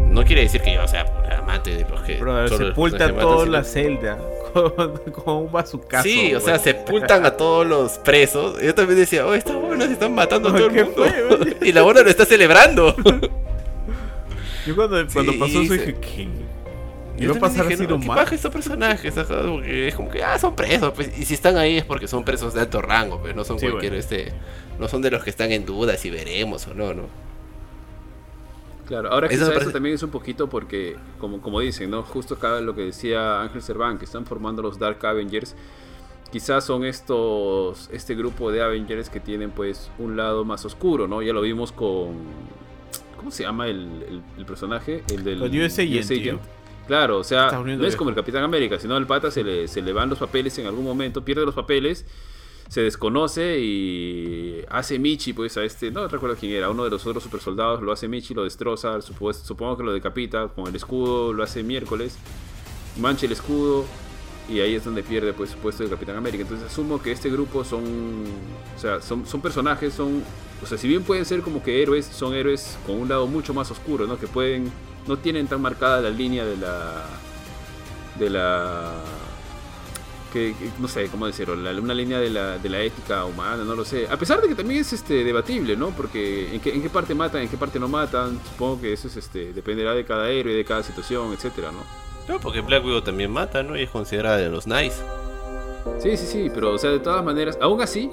No quiere decir que yo sea amante de los que... Los sepulta toda la sino- celda con, con un bazucazo. Sí, o sea, sepultan a todos los presos. Yo también decía, oh, estas buenas están matando a todo el ¿qué mundo. fue, y la buena lo está celebrando. Yo cuando, cuando pasó eso dije, ¿qué? Y ¿Y va a pasar así ¿qué nomás? paja estos personajes? Es como que, ah, son presos. Pues, y si están ahí es porque son presos de alto rango, pero no son Sí, cualquier, bueno. este... No son de los que están en duda si veremos o no, ¿no? Claro, ahora Eso quizá me eso parece- también es un poquito porque, como, como dicen, ¿no? Justo acá lo que decía Ángel Cerván, que están formando los Dark Avengers. Quizás son estos, este grupo de Avengers que tienen pues un lado más oscuro, ¿no? Ya lo vimos con... ¿Cómo se llama el, el- el personaje? El del Con US Agent, tío. Claro, o sea, no es viejo. como el Capitán América, sino el pata se le, se le van los papeles en algún momento, pierde los papeles, se desconoce y hace Michi, pues a este, no recuerdo quién era, uno de los otros super soldados, lo hace Michi, lo destroza, supo- supongo que lo decapita con el escudo, lo hace miércoles, mancha el escudo y ahí es donde pierde pues su puesto de Capitán América. Entonces asumo que este grupo son, o sea, son, son personajes, son, o sea, si bien pueden ser como que héroes, son héroes con un lado mucho más oscuro, ¿no? Que pueden, no tienen tan marcada la línea de la, de la, que, que- no sé cómo decirlo, la- una línea de la, de la ética humana, no lo sé. A pesar de que también es este debatible, ¿no? Porque en qué, en qué parte matan, en qué parte no matan, supongo que eso es este dependerá de cada héroe, de cada situación, etcétera, ¿no? No, porque Black Widow también mata, ¿no? Y es considerada de los nice. Sí, sí, sí, pero o sea, de todas maneras, aún así,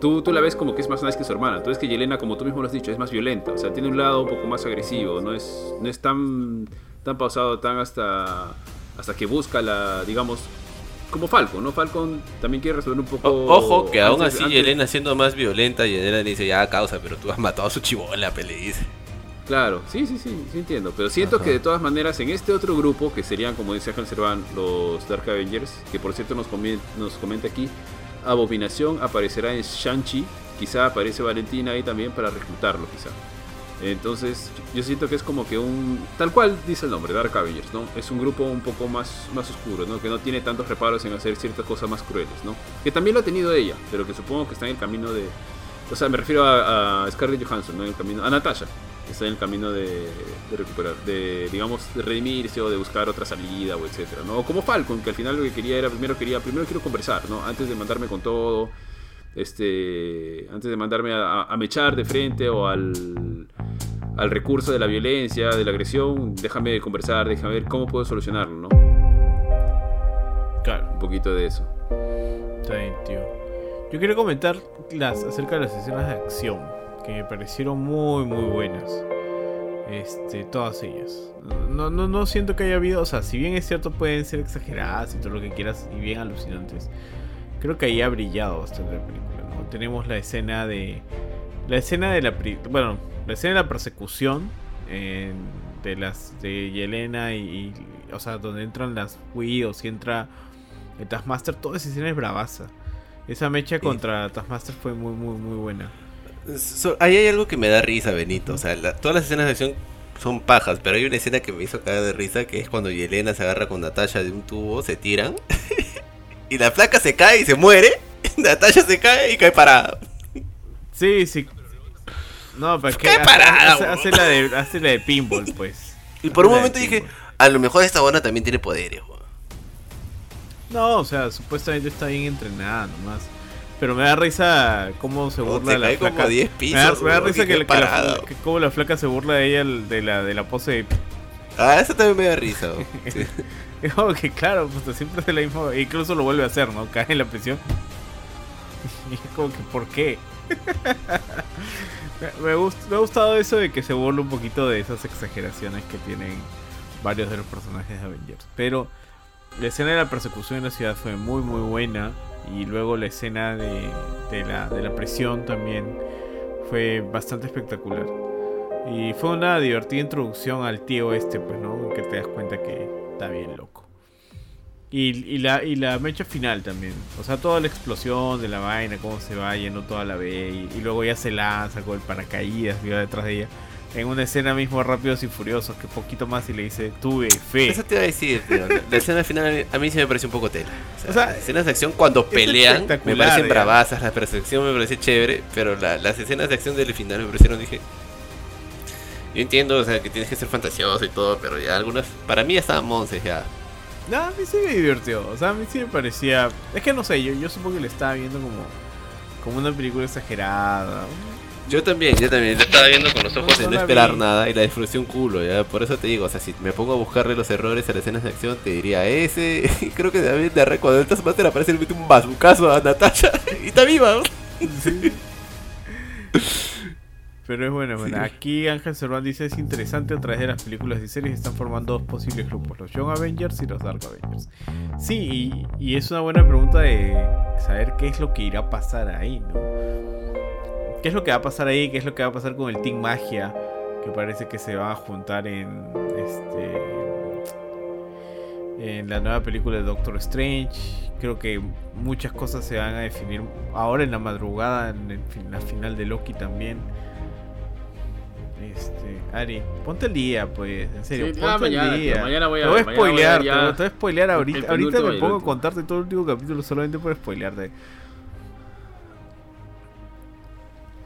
tú, tú la ves como que es más nice que su hermana. Tú ves que Yelena, como tú mismo lo has dicho, es más violenta, o sea, tiene un lado un poco más agresivo, no es, no es tan, tan pausado, tan hasta, hasta que busca la, digamos, como Falcon, ¿no? Falcon también quiere resolver un poco... O- ojo, que aún antes- así antes- Yelena siendo más violenta, Yelena le dice, ya, causa, pero tú has matado a su chivola, pe, le dice. Claro, sí, sí, sí, sí entiendo. Pero siento Ajá. que de todas maneras en este otro grupo, que serían, como dice Ángel Serván, los Dark Avengers, que por cierto nos, comi- nos comenta aquí, Abominación aparecerá en Shang-Chi, quizá aparece Valentina ahí también para reclutarlo, quizá. Entonces, yo siento que es como que un. Tal cual dice el nombre, Dark Avengers, ¿no? Es un grupo un poco más, más oscuro, ¿no? Que no tiene tantos reparos en hacer ciertas cosas más crueles, ¿no? Que también lo ha tenido ella, pero que supongo que está en el camino de. O sea, me refiero a, a Scarlett Johansson, ¿no? En el camino, a Natasha, que está en el camino de, recuperar, de, digamos, de redimirse o de buscar otra salida o etcétera, ¿no? Como Falcon, que al final lo que quería era, primero quería, primero quiero conversar, ¿no? Antes de mandarme con todo, este, antes de mandarme a, a- mechar de frente o al, al recurso de la violencia, de la agresión, déjame conversar, déjame ver cómo puedo solucionarlo, ¿no? Claro, Un poquito de eso. está bien, tío. Yo quiero comentar las, acerca de las escenas de acción, que me parecieron muy, muy buenas. Este, todas ellas. No, no, no siento que haya habido, o sea, si bien es cierto pueden ser exageradas y todo lo que quieras y bien alucinantes, creo que ahí ha brillado bastante la película, ¿no? Tenemos la escena de... La escena de la... Bueno, la escena de la persecución eh, de las de Yelena y, y- o sea, donde entran las Widows y entra el Taskmaster, toda esa escena es bravaza. Esa mecha contra Taskmaster fue muy, muy, muy buena. So- ahí hay algo que me da risa, Benito. O sea, la- todas las escenas de acción son pajas, pero hay una escena que me hizo caer de risa, que es cuando Yelena se agarra con Natasha de un tubo, se tiran, y la flaca se cae y se muere, Natasha se cae y cae parada. Sí, sí. No, pero que ¡Qué hace, parada, hace- la de, hace la de pinball, pues. Y por un Hace momento dije, a lo mejor esta buena también tiene poderes. weón. No, o sea, supuestamente está bien entrenada nomás. Pero me da risa cómo se burla se la cae flaca. como 10 me da, me risa que, la- que la, parada. que cómo la flaca se burla de ella de la, de la pose de Ah, eso también me da risa. Sí. Es como que claro, pues siempre hace la misma. e Incluso lo vuelve a hacer, ¿no? Cae en la prisión. Y es como que, ¿por qué? me, me gust- me ha gustado eso de que se burla un poquito de esas exageraciones que tienen varios de los personajes de Avengers. Pero la escena de la persecución en la ciudad fue muy, muy buena. Y luego la escena de, de la, de la prisión también fue bastante espectacular. Y fue una divertida introducción al tío este, pues, ¿no? Que te das cuenta que está bien loco. Y, y la, y la mecha final también. O sea, toda la explosión de la vaina, cómo se va yendo toda la B. Y, y luego ya se lanza con el paracaídas, viva detrás de ella. En una escena mismo Rápidos y Furiosos, que poquito más y le dice, tuve fe. Eso te iba a decir, tío. La escena final a mí sí me pareció un poco tela. O sea, O sea, escenas de acción cuando pelean me parecen bravazas, la percepción me parece chévere, pero la- las escenas de acción del final me parecieron, dije... Yo entiendo, o sea, que tienes que ser fantasioso y todo, pero ya algunas, para mí ya estaban monces ya. No, a mí sí me divirtió. O sea, a mí sí me parecía. Es que no sé, yo, yo supongo que le estaba viendo como, como una película exagerada. Yo también, yo también, la estaba viendo con los ojos No, de no esperar vi. nada y la disfruté un culo, ya, por eso te digo, o sea, si me pongo a buscarle los errores a las escenas de acción, te diría ese, creo que David de Arre, cuando el Taskmaster aparece le mete un bazucazo a Natasha y está viva, ¿no? Sí. Pero es bueno, bueno. Aquí Ángel Serván dice es interesante a través de las películas y series están formando dos posibles grupos, los Young Avengers y los Dark Avengers. Sí, y, y es una buena pregunta de saber qué es lo que irá a pasar ahí, ¿no? ¿Qué es lo que va a pasar ahí? ¿Qué es lo que va a pasar con el Team Magia? Que parece que se va a juntar en este en la nueva película de Doctor Strange. Creo que muchas cosas se van a definir ahora en la madrugada, en, el la final de Loki también. Este, Ari, ponte el día, pues, en serio, Sí, ponte ah, el mañana, día. tío, mañana voy a te voy a ver, mañana voy a spoilear, te voy- te voy a spoilear ahorita. Ahorita me pongo a contarte todo el último capítulo solamente por spoilearte.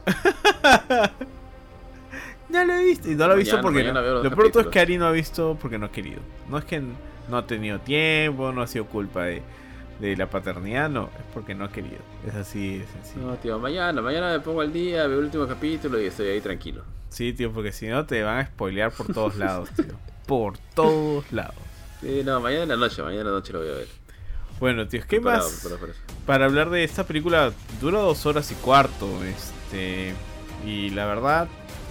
Ya lo he visto. Y no lo he visto Mañana- porque. mañana no- Lo todo es que Ari no ha visto porque no ha querido. No es que no ha tenido tiempo, no ha sido culpa de, de la paternidad, no. Es porque no ha querido. Es así, es sencillo. No, tío, mañana, mañana me pongo al día, veo el último capítulo y estoy ahí tranquilo. Sí, tío, porque si no te van a spoilear por todos lados, tío. Por todos lados. Sí, no, mañana en la noche, mañana en la noche lo voy a ver. Bueno, tío, ¿qué Preparado, más? preparado. Para hablar de esta película, dura dos horas y cuarto. Este. Y la verdad,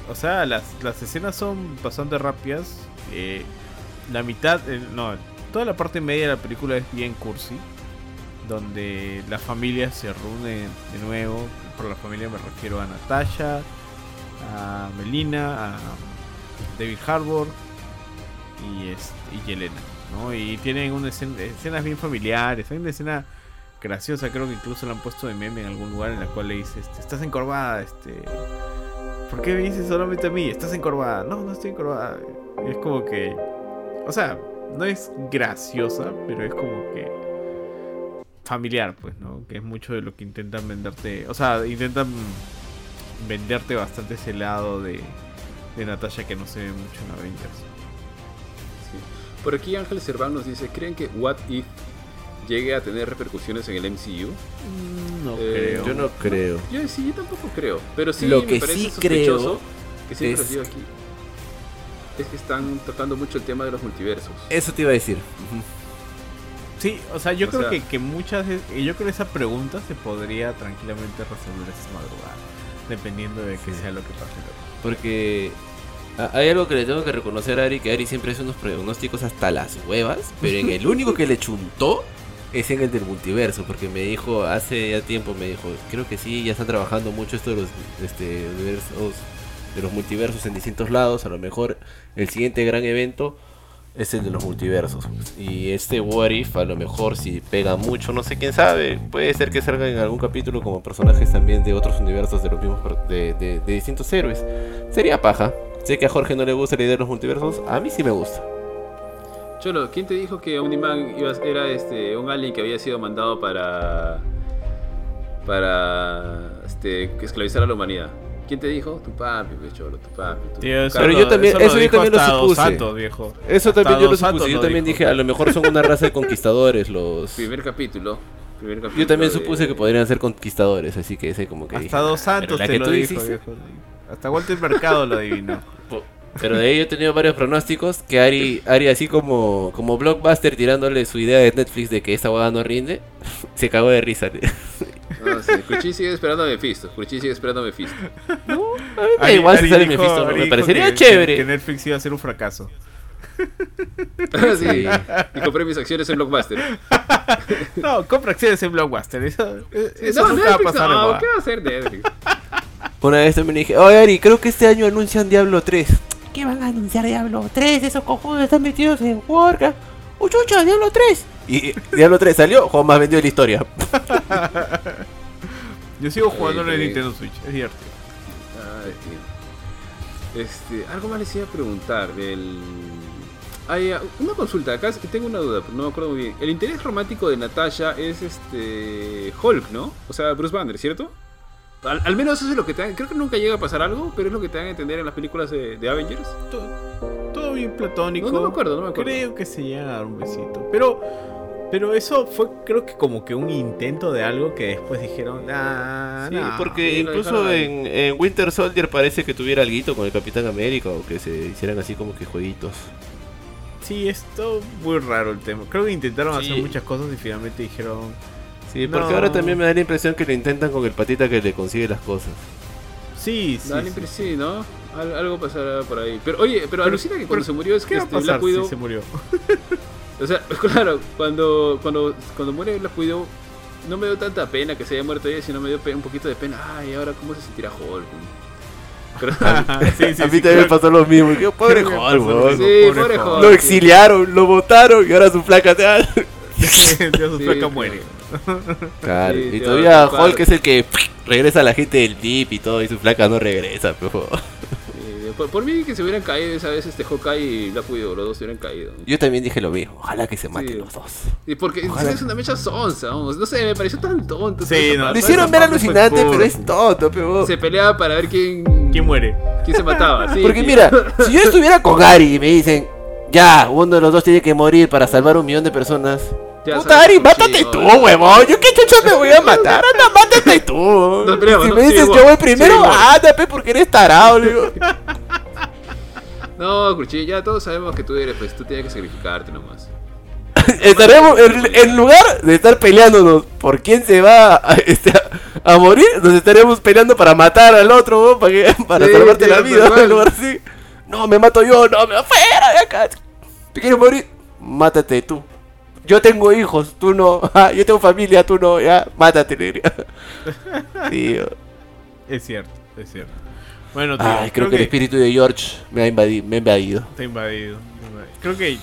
o sea, las, las escenas son bastante rápidas. eh, la mitad, eh, no, toda la parte media de la película es bien cursi. Donde las familias se reúnen de nuevo. Por la familia me refiero a Natasha, a Melina, a David Harbour y, este, y Yelena. ¿no? Y tienen una escena- escenas bien familiares. Hay una escena graciosa, creo que incluso la han puesto de meme en algún lugar en la cual le dice, este, estás encorvada, este... ¿Por qué me dices solamente a mí? Estás encorvada. No, no estoy encorvada. Y es como que... O sea, no es graciosa, pero es como que... Familiar, pues, ¿no? Que es mucho de lo que intentan venderte... O sea, intentan venderte bastante ese lado de, de Natasha que no se ve mucho en Avengers. Sí. Por aquí Ángel Cerván nos dice, ¿creen que What If llegue a tener repercusiones en el MCU? Mm, No Eh, creo. Yo no creo. Yo sí, yo tampoco creo. Pero sí Lo me que parece sí sospechoso creo que siempre es- les digo aquí es que están tocando mucho el tema de los multiversos. Eso te iba a decir. Sí, o sea, yo O creo sea- que, que muchas yo creo que esa pregunta se podría tranquilamente resolver esta madrugada, dependiendo de que Sí. sea lo que pase. Porque hay algo que le tengo que reconocer a Ari, que Ari siempre hace unos pronósticos hasta las huevas, pero en el único que le chuntó es en el del multiverso, porque me dijo hace ya tiempo, me dijo, creo que sí, ya están trabajando mucho esto de los este, universos de los multiversos en distintos lados. A lo mejor el siguiente gran evento es el de los multiversos. Y este What If, a lo mejor si pega mucho, no sé quién sabe, puede ser que salga en algún capítulo como personajes también de otros universos de los mismos de, de- de distintos héroes. Sería paja. Sé que a Jorge no le gusta la idea de los multiversos, a mí sí me gusta. Cholo, ¿quién te dijo que Omniman era este un alien que había sido mandado para para este esclavizar a la humanidad? ¿Quién te dijo? Tu papi, pues, Cholo, tu papi. Tu Tío, eso Pero yo también- eso, eso lo yo también lo hasta Dos supuse. Santos, viejo. Eso Hasta también yo lo supuse. Yo lo también dijo. dije, a lo mejor son una raza de conquistadores los... primer capítulo. Primer capítulo Yo también de- supuse que podrían ser conquistadores, así que ese como que... dije, Hasta Dos "Ah, Santos te que lo tú dijo, dijiste". viejo. Hasta Walter Mercado lo adivinó. Pero de ahí yo he tenido varios pronósticos que Ari, Ari así como, como Blockbuster tirándole su idea de Netflix de que esta hueá no rinde, se cagó de risa. No, sí, Cuchi sigue esperando a Mephisto. Cuchi sigue esperando a Mephisto. A mí me igual si sale dijo- Mephisto, ¿no? Me parecería que- chévere. Que Netflix iba a ser un fracaso. sí. Y compré mis acciones en Blockbuster. No, compra acciones en Blockbuster. Eso, eso no, nunca va a Netflix, pasar. no. ¿qué va a hacer Netflix? Una vez también dije, oye Ari, creo que este año anuncian Diablo 3. ¿Qué van a anunciar Diablo 3? Esos cojones están metidos en Warcraft. ¡Uchucha, Diablo 3! Y Diablo 3 salió, juego más vendido de la historia. Yo sigo jugando en el sí. Nintendo Switch, es cierto. Ay. Este, algo más les iba a preguntar. El... Hay ah, una consulta, acá tengo una duda, pero no me acuerdo muy bien. El interés romántico de Natasha es este Hulk, ¿no? O sea, Bruce Banner, ¿cierto? Al, al menos eso es lo que te dan. Creo que nunca llega a pasar algo, pero es lo que te dan a entender en las películas de, de Avengers. Todo, todo bien platónico. No, no me acuerdo, no me acuerdo. Creo que se llega a dar un besito. Pero, pero eso fue, creo que como que un intento de algo que después dijeron, ah, Sí, no". porque sí, incluso en, en Winter Soldier parece que tuviera algo con el Capitán América o que se hicieran así como que jueguitos. Sí, es todo muy raro el tema. Creo que intentaron Sí. hacer muchas cosas y finalmente dijeron, Sí, porque No. ahora también me da la impresión que lo intentan con el patita que le consigue las cosas. sí, sí. Da la sí. impresión, sí, ¿no? Al- algo pasará por ahí. Pero oye, pero, Pero- alucina que cuando pero, se murió es que ¿Qué va a este, pasar Black Widow. si se murió? O sea, claro, cuando, cuando, cuando muere Black Widow, no me dio tanta pena que se haya muerto ella, sino me dio un poquito de pena. Ay, ahora cómo se sentirá Hulk. Pero, sí, sí, a mí sí, también me pasó lo mismo. Pobre Hulk, mismo. sí, pobre pobre Hulk. Lo exiliaron, lo votaron y ahora su placa te da. Ya su Sí, flaca pero- muere. Claro, Sí, y todavía va. Hulk es el que regresa a la gente del DIP y todo, y su placa no regresa, pero. Eh, por, por mí que se hubieran caído esa vez este Hawkeye y Black Widow, los dos se hubieran caído. Yo también dije lo mismo, ojalá que se maten Sí. los dos. Y porque Ojalá. es una mecha sonsa, vamos. No sé, me pareció tan tonto. Sí, no. Lo hicieron ver fue alucinante, pero es tonto, pero. Se peleaba para ver quién, ¿Quién muere? quién se mataba. Sí, Porque mira, si yo estuviera con Gary y me dicen, ya, uno de los dos tiene que morir para salvar un millón de personas. Puta Ari, sí, mátate no, tú, no. huevón. Yo qué chucha me voy a matar. Anda, mátate tú. Peleamos, si ¿no? me Sí, dices igual. yo voy primero, Sí, pe, porque eres tarado. digo. No, Cruchi, ya todos sabemos que tú eres, pues tú tienes que sacrificarte nomás. Estaremos, en, en lugar de estar peleándonos por quién se va a, este, a, morir, nos estaremos peleando para matar al otro, huevón, para, que- para Sí, salvarte la vida. En lugar así, no, me mato yo, no, me afuera de acá. ¿Te quieres morir? Mátate tú. Yo tengo hijos, tú no. Ah, yo tengo familia, tú no. Ya, mátate, diría. Tío. Es cierto, es cierto. Bueno, tío, Ay, creo, que, el espíritu de George me ha invadido. Me ha invadido. Invadido. está invadido. Creo que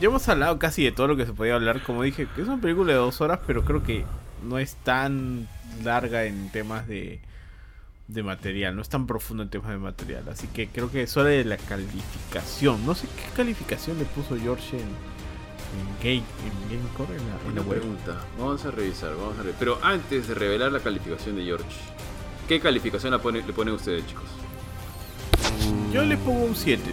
ya hemos hablado casi de todo lo que se podía hablar. Como dije, es una película de dos horas, pero creo que no es tan larga en temas de, de material. No es tan profundo en temas de material. Así que creo que es hora de la calificación. No sé qué calificación le puso George en, en Game, en Gamecore, en la, en la Buena web. pregunta. Vamos a revisar, vamos a revisar. Pero antes de revelar la calificación de George, ¿qué calificación la pone- le ponen ustedes, chicos? Yo le pongo un 7, tío.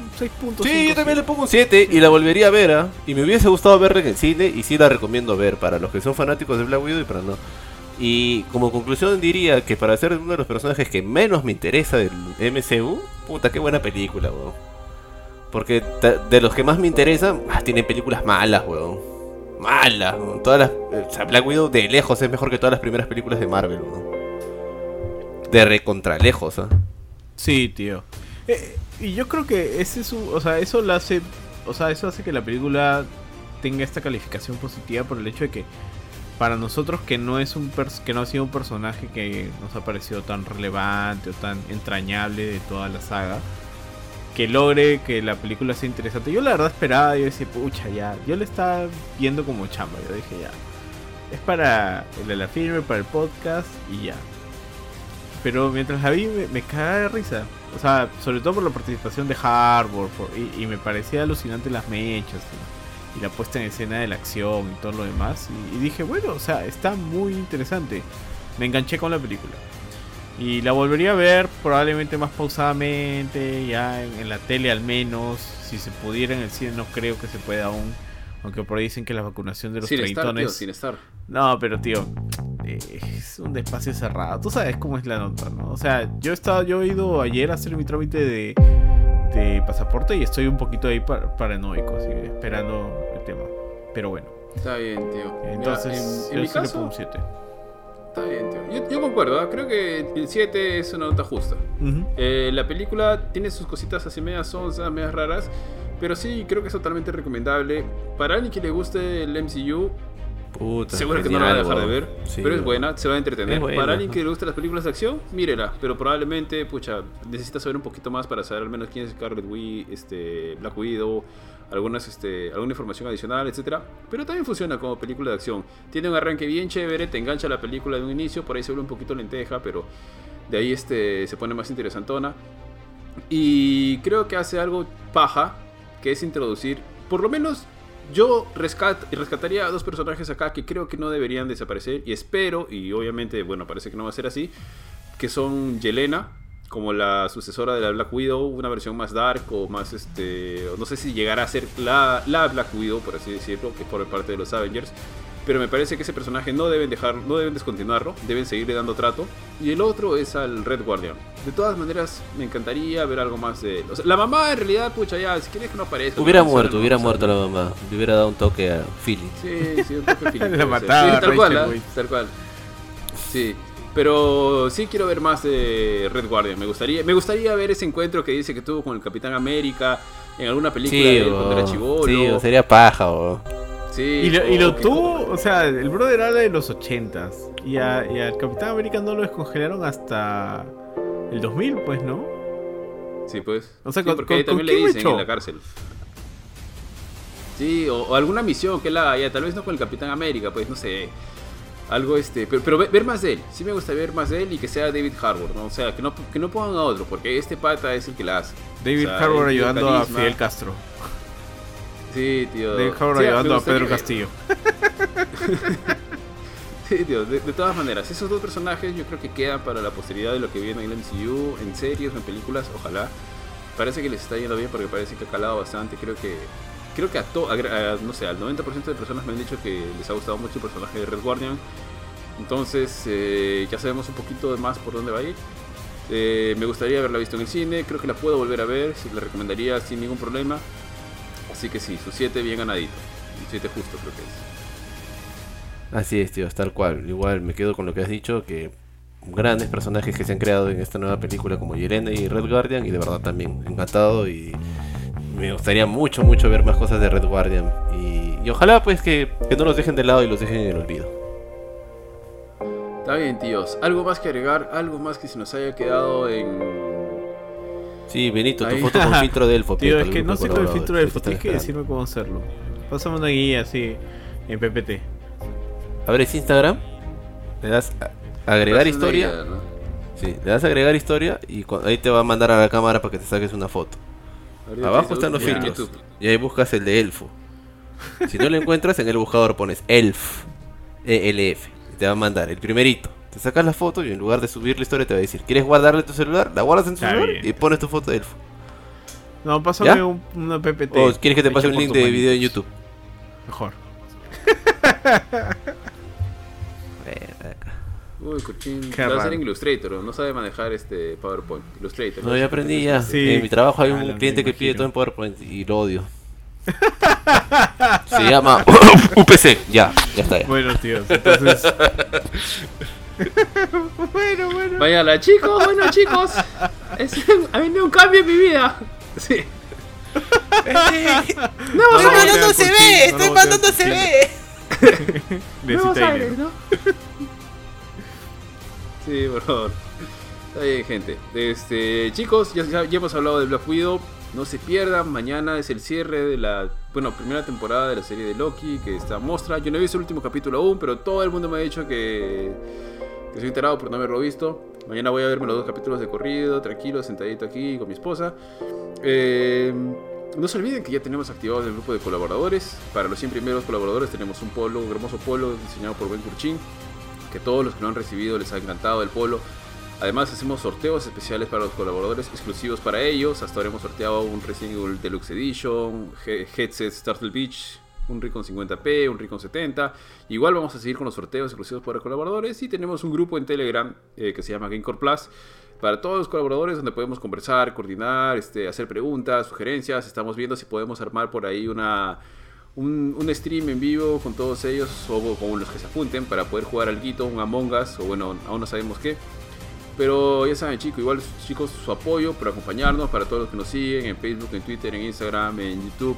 Un 6.5. Sí, yo también le pongo un 7 y la volvería a ver, ¿ah? Y me hubiese gustado verla en el cine y sí la recomiendo ver para los que son fanáticos de Black Widow y para no. Y como conclusión diría que para ser uno de los personajes que menos me interesa del MCU, puta, qué buena película, weón. Porque de los que más me interesan, ah, tienen películas malas, weón. Malas, weón. Todas las, o sea, Black Widow de lejos es mejor que todas las primeras películas de Marvel, weón. De recontra lejos, ¿ah? Sí, tío. Eh, y yo creo que ese es un, o sea, eso lo hace, o sea, eso hace que la película tenga esta calificación positiva por el hecho de que para nosotros que no es un que no ha sido un personaje que nos ha parecido tan relevante o tan entrañable de toda la saga, que logre que la película sea interesante. Yo la verdad esperaba, yo decía, pucha, ya, yo le estaba viendo como chamba, yo dije ya. Es para el de la firme, para el podcast y ya. Pero mientras la vi me, me cagaba de risa. O sea, sobre todo por la participación de Harbour y, me parecía alucinante las mechas y, la puesta en escena de la acción y todo lo demás. Y dije, bueno, o sea, está muy interesante. Me enganché con la película. Y la volvería a ver probablemente más pausadamente, ya en, en la tele al menos. Si se pudiera en el cine no creo que se pueda aún. Aunque por ahí dicen que la vacunación de los Sin estar, tío, sin estar. No, pero tío, es un espacio cerrado. Tú sabes cómo es la nota, ¿no? O sea, yo he estado, yo he ido ayer a hacer mi trámite de, de pasaporte y estoy un poquito ahí par- paranoico, así esperando el tema. Pero bueno, Está bien, tío. Mira, entonces en, en yo mi sí le caso, pongo un 7. Está bien, tío. Yo, yo concuerdo, ¿ah? creo que el 7 es una nota justa. Eh, la película tiene sus cositas así medias sonzas, medias raras, pero sí creo que es totalmente recomendable. Para alguien que le guste el MCU, Puta, seguro que no la va a genial, dejar de ver, Sí, pero es weón. buena, se va a entretener. Buena, Para alguien que le guste las películas de acción, mírela, pero probablemente, pucha, necesita saber un poquito más para saber al menos quién es Scarlet Witch, este, Black Widow, algunas, este, alguna información adicional, etcétera. Pero también funciona como película de acción. Tiene un arranque bien chévere, te engancha la película de un inicio, por ahí se vuelve un poquito lenteja, pero de ahí este, se pone más interesantona. Y creo que hace algo paja, que es introducir, por lo menos yo rescat rescataría a dos personajes acá que creo que no deberían desaparecer y espero, y obviamente, bueno, parece que no va a ser así, que son Yelena, como la sucesora de la Black Widow, una versión más dark o más, este, no sé si llegará a ser la, la Black Widow, por así decirlo, que por parte de los Avengers. Pero me parece que ese personaje no deben dejar, no deben descontinuarlo, deben seguirle dando trato. Y el otro es al Red Guardian. De todas maneras, me encantaría ver algo más de él. O sea, la mamá en realidad, pucha, ya, si quieres que no aparezca. Hubiera no, muerto, hubiera muerto la mamá. Le hubiera dado un toque a Philly. Sí, sí, un toque Philip, La puede ser. mataba Sí, tal cual, ¿ah? Tal cual. Sí, pero sí quiero ver más de Red Guardian. Me gustaría, me gustaría ver ese encuentro que dice que tuvo con el Capitán América en alguna película Sí, de cuando era weón. chivolo. Sí, sería paja, weón. Sí, Y lo, y o lo tuvo, o sea, el brother era de los 80s. Y, a- y al Capitán América no lo descongelaron hasta el 2000, pues, ¿no? Sí, pues. O sea, Sí, ¿con- porque con también le dicen en la cárcel. Sí, o, o alguna misión que él haga, tal vez no con el Capitán América, pues no sé. Algo este, pero, pero ve- ver más de él. Sí me gusta ver más de él y que sea David Harbour, ¿no? O sea, que no, que no pongan a otro, porque este pata es el que la hace. David O sea, Harbour ayudando a. Fidel Castro. Sí, tío. Sí, ayudando a Pedro Castillo. Sí, tío, de, de todas maneras, esos dos personajes yo creo que quedan para la posteridad de lo que viene en el MCU, en series o en películas, ojalá. Parece que les está yendo bien porque parece que ha calado bastante. Creo que, creo que a, to- a- no sé, al 90% de personas me han dicho que les ha gustado mucho el personaje de Red Guardian. Entonces, eh, ya sabemos un poquito más por dónde va a ir. Eh, me gustaría haberla visto en el cine, creo que la puedo volver a ver, si la recomendaría sin ningún problema. Así que sí, su 7 bien ganadito. Un 7 justo creo que es. Así es, tío, tal cual. Igual me quedo con lo que has dicho, que grandes personajes que se han creado en esta nueva película como Yelena y Red Guardian, y de verdad también encantado y me gustaría mucho, mucho ver más cosas de Red Guardian. Y, y ojalá pues que, que no los dejen de lado y los dejen en el olvido. Está bien, tíos. ¿Algo más que agregar? ¿Algo más que se nos haya quedado en... Sí, Benito, tu foto con filtro de elfo. Tío, es que no el sé el filtro te foto, tienes que decirme cómo hacerlo. Pásame una guía así en PPT. Abres Instagram, le das a- agregar historia. Sí, le das a agregar historia y ahí te va a mandar a la cámara para que te saques una foto. Abajo están los ya, filtros. YouTube. Y ahí buscas el de elfo. Si no lo encuentras, en el buscador pones elf. ELF. Y te va a mandar el primerito. Te sacas la foto y en lugar de subir la historia te va a decir, ¿quieres guardarle tu celular? La guardas en tu Está celular bien. y pones tu foto de elfo. No, pásame ¿Ya? un- una PPT. O quieres que te pase un link de video en. YouTube. Mejor. Uy, Cochín. Qué Va a ser Illustrator, ¿no? sabe manejar este PowerPoint. Illustrator. No, ya aprendí ya. Sí. En mi trabajo hay Ah, un cliente que pide todo en PowerPoint y lo odio. Se llama UPC. Ya, ya está. Ya. Bueno, tíos, entonces. bueno, bueno. Váyala, chicos, bueno, chicos. Es, ha venido un cambio en mi vida. Sí. No, Estoy mandando CV, estoy mandando CV. Necesita Nuevos aires, ¿no? sí, por favor. Está bien, gente. Este, chicos, ya, ya- ya hemos hablado de Black Widow. No se pierdan, mañana es el cierre de la bueno, primera temporada de la serie de Loki que está mostra. Yo no he visto el último capítulo aún, pero todo el mundo me ha dicho que estoy enterado por no haberlo visto. Mañana voy a verme los dos capítulos de corrido, tranquilo, sentadito aquí con mi esposa. Eh, no se olviden que ya tenemos activado el grupo de colaboradores. Para los 100 primeros colaboradores tenemos un polo, un hermoso polo diseñado por Ben Kurchin. Que todos los que lo han recibido les ha encantado el polo. Además hacemos sorteos especiales para los colaboradores exclusivos para ellos. Hasta ahora hemos sorteado un Resident Evil Deluxe Edition, he- headsets Turtle Beach, un Recon 50p, un Recon 70. Igual vamos a seguir con los sorteos exclusivos para colaboradores y tenemos un grupo en Telegram eh, que se llama Gamecore Plus para todos los colaboradores donde podemos conversar, coordinar, este, hacer preguntas, sugerencias. Estamos viendo si podemos armar por ahí una, un, un stream en vivo con todos ellos o con los que se apunten para poder jugar al guito, un Among Us o bueno, aún no sabemos qué. Pero ya saben chicos, igual chicos su apoyo por acompañarnos, para todos los que nos siguen en Facebook, en Twitter, en Instagram, en YouTube,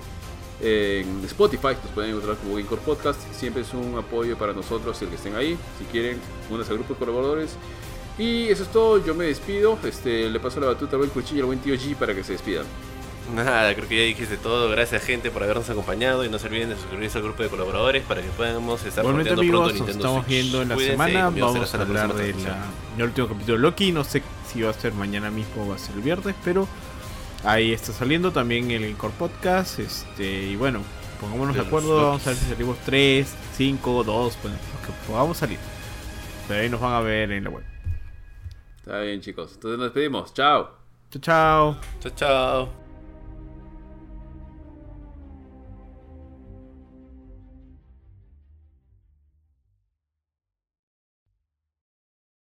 en Spotify, nos pueden encontrar como Gamecore Podcast. Siempre es un apoyo para nosotros el que estén ahí. Si quieren, únanse al grupo de colaboradores. Y eso es todo, yo me despido. Este, le paso la batuta al buen cuchillo al buen tío G para que se despidan. Nada, creo que ya dijiste todo. Gracias, gente, por habernos acompañado. Y no se olviden de suscribirse al grupo de colaboradores para que podamos estar Igualmente amigos, pronto nos Nintendo estamos Switch. viendo en la Cuídense semana. Vamos a hablar próxima de del último capítulo de Loki. No sé si va a ser mañana mismo o va a ser el viernes, pero ahí está saliendo también el Core Podcast. Este, y bueno, pongámonos de acuerdo. Vamos a ver si salimos 3, 5, 2, bueno, los que podamos salir. Pero ahí nos van a ver en la web. Está bien chicos, entonces nos despedimos. Chao. Chao, chao. Chao, chao.